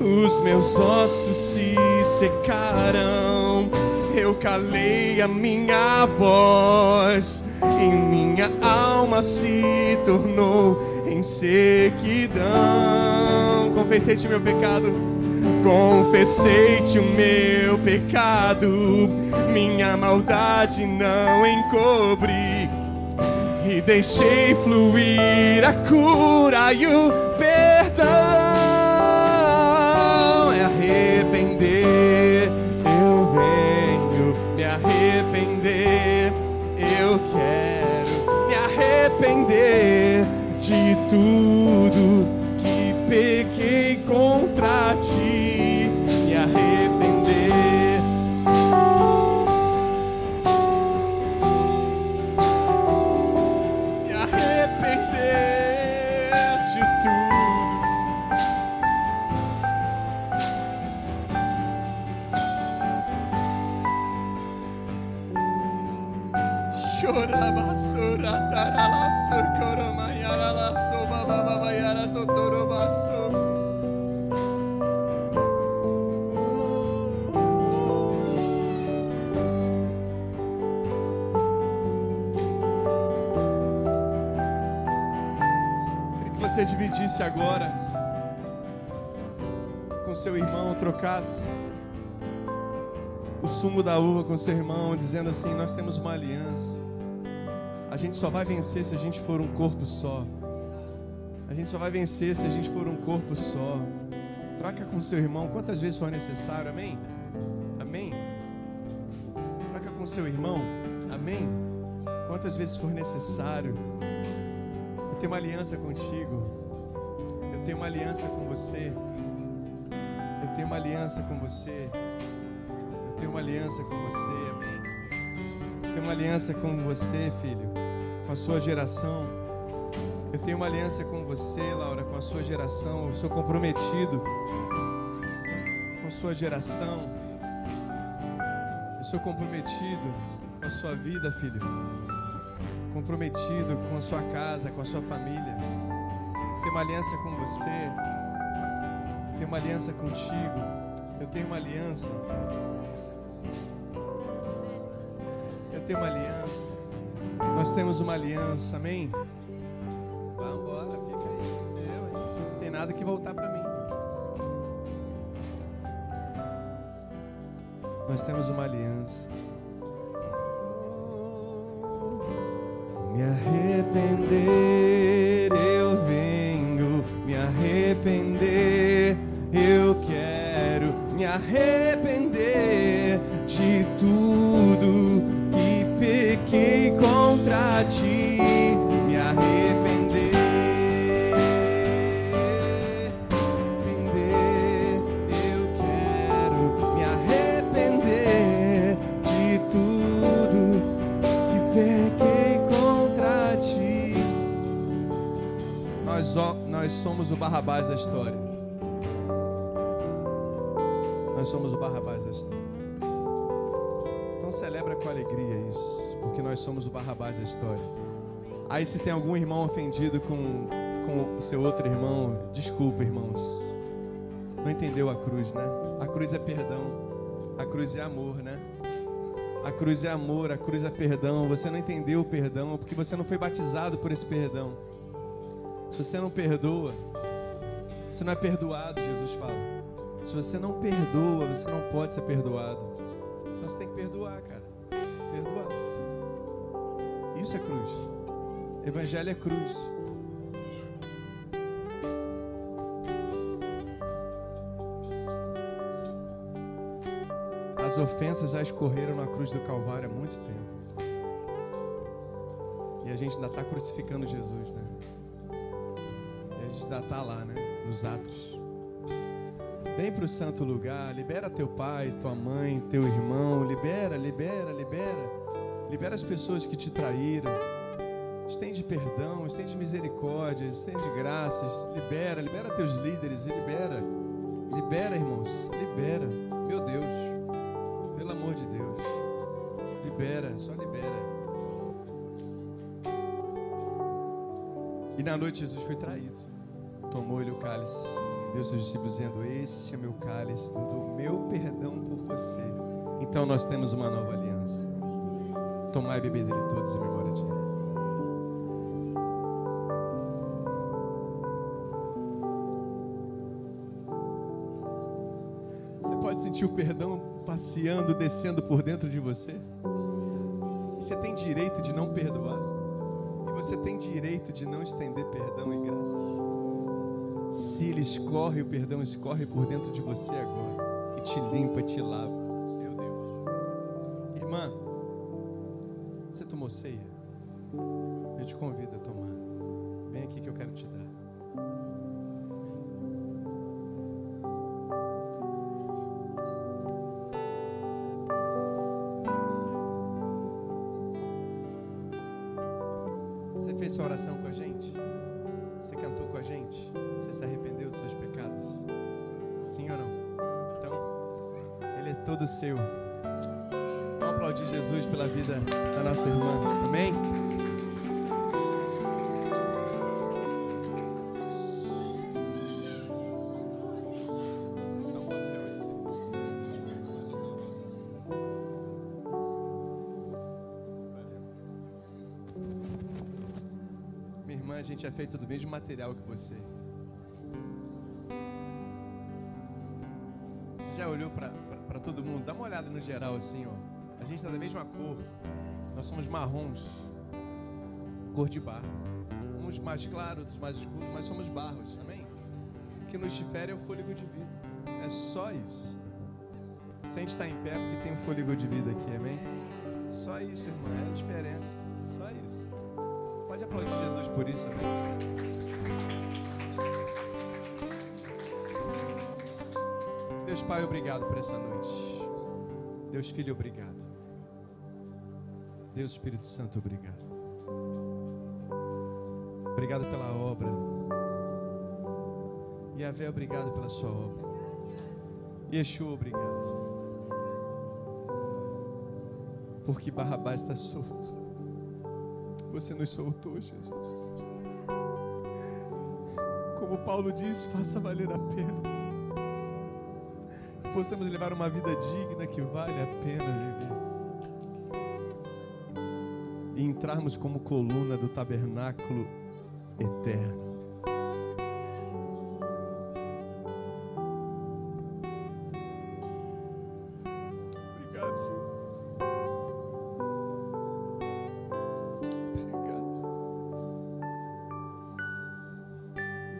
Os meus ossos se secaram. Eu calei a minha voz e minha alma se tornou em sequidão. Confessei-te meu pecado. Confessei-te o meu pecado, minha maldade não encobri e deixei fluir a cura e o de trocasse o sumo da uva com seu irmão, dizendo assim: Nós temos uma aliança. A gente só vai vencer se a gente for um corpo só. A gente só vai vencer se a gente for um corpo só. Troca com seu irmão quantas vezes for necessário, amém? Amém? Troca com seu irmão, amém? Quantas vezes for necessário. Eu tenho uma aliança contigo. Eu tenho uma aliança com você. Tenho uma aliança com você. Eu tenho uma aliança com você, amém. Eu tenho uma aliança com você, filho, com a sua geração. Eu tenho uma aliança com você, Laura, com a sua geração. Eu sou comprometido com a sua geração. Eu sou comprometido com a sua vida, filho. Comprometido com a sua casa, com a sua família. Eu tenho uma aliança com você. Tenho uma aliança contigo. Eu tenho uma aliança. Eu tenho uma aliança. Nós temos uma aliança, amém? Vamos embora, fica aí. Eu? Não tem nada que voltar para mim. Nós temos uma aliança. Aí se tem algum irmão ofendido com, com o seu outro irmão, desculpa, irmãos. Não entendeu a cruz, né? A cruz é perdão. A cruz é amor, né? A cruz é amor, a cruz é perdão. Você não entendeu o perdão porque você não foi batizado por esse perdão. Se você não perdoa, você não é perdoado, Jesus fala. Se você não perdoa, você não pode ser perdoado. Então você tem que perdoar, cara. Perdoar. Isso é cruz. Evangelho é cruz. As ofensas já escorreram na cruz do Calvário há muito tempo. E a gente ainda está crucificando Jesus, né? E a gente ainda está lá, né? Nos atos. Vem para o santo lugar, libera teu pai, tua mãe, teu irmão, libera, libera, libera. Libera as pessoas que te traíram. Estende perdão, estende misericórdia, estende graças. Libera, libera teus líderes libera. Libera, irmãos, libera. Meu Deus, pelo amor de Deus. Libera, só libera. E na noite Jesus foi traído. Tomou-lhe o cálice. Deu seus discípulos dizendo: Este é meu cálice do meu perdão por você. Então nós temos uma nova aliança. Tomai e beber dele todos em memória de mim. Sentir o perdão passeando, descendo por dentro de você? Você tem direito de não perdoar. E você tem direito de não estender perdão e graça. Se ele escorre, o perdão escorre por dentro de você agora. E te limpa, te lava. Meu Deus. Irmã, você tomou ceia? Eu te convido a tomar. Vem aqui que eu quero te dar. Todo seu. Vamos aplaudir Jesus pela vida da nossa irmã. Amém? Minha irmã, a gente é feito do mesmo material que você. Você já olhou para no geral assim, ó. A gente está da mesma cor. Nós somos marrons. Cor de barro. Uns mais claros, outros mais escuros, mas somos barros, amém? O que nos difere é o fôlego de vida. É só isso. Se a gente está em pé, porque tem um fôlego de vida aqui, amém? Só isso, irmão. É a diferença. Só isso. Pode aplaudir Jesus por isso, amém? Deus Pai, obrigado por essa noite. Deus Filho, obrigado. Deus Espírito Santo, obrigado. Obrigado pela obra. Yahvé, obrigado pela sua obra. Yeshua, obrigado. Porque Barrabás está solto. Você nos soltou, Jesus. Como Paulo diz, faça valer a pena. Possamos levar uma vida digna que vale a pena viver. E entrarmos como coluna do tabernáculo eterno.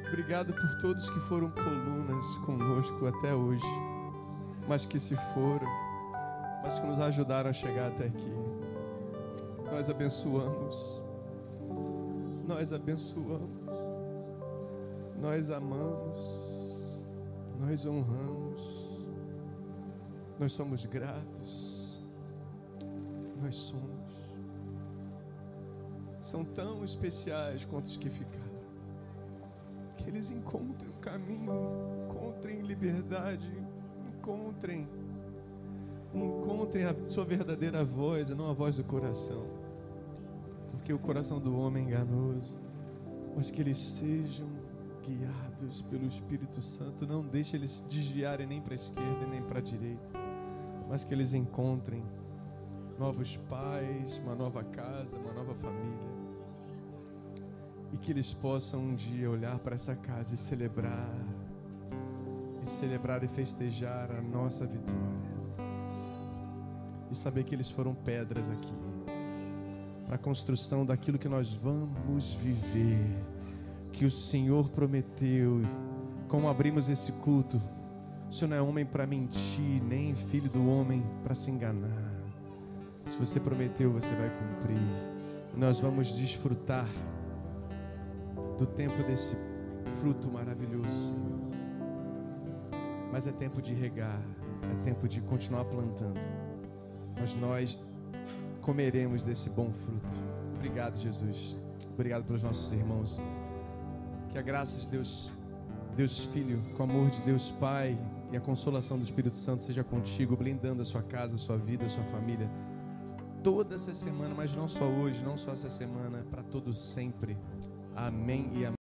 Obrigado por todos que foram colunas conosco até hoje, mas que se foram, mas que nos ajudaram a chegar até aqui. Nós abençoamos, nós abençoamos, nós amamos, nós honramos, nós somos gratos, nós somos. São tão especiais quanto os que ficaram. Que eles encontrem o caminho, encontrem liberdade, encontrem, encontrem a sua verdadeira voz, e não a voz do coração. Porque o coração do homem é enganoso, mas que eles sejam guiados pelo Espírito Santo, não deixe eles se desviarem nem para a esquerda nem para a direita, mas que eles encontrem novos pais, uma nova casa, uma nova família. E que eles possam um dia olhar para essa casa e celebrar, celebrar e festejar a nossa vitória. E saber que eles foram pedras aqui, para a construção daquilo que nós vamos viver, que o Senhor prometeu. Como abrimos esse culto, o Senhor não é homem para mentir, nem filho do homem para se enganar. Se você prometeu, você vai cumprir. Nós vamos desfrutar do tempo desse fruto maravilhoso, Senhor. Mas é tempo de regar, é tempo de continuar plantando. Mas nós comeremos desse bom fruto. Obrigado, Jesus. Obrigado pelos nossos irmãos. Que a graça de Deus, Deus Filho, com o amor de Deus Pai e a consolação do Espírito Santo seja contigo, blindando a sua casa, a sua vida, a sua família. Toda essa semana, mas não só hoje, não só essa semana, para todos sempre. Amém e amém.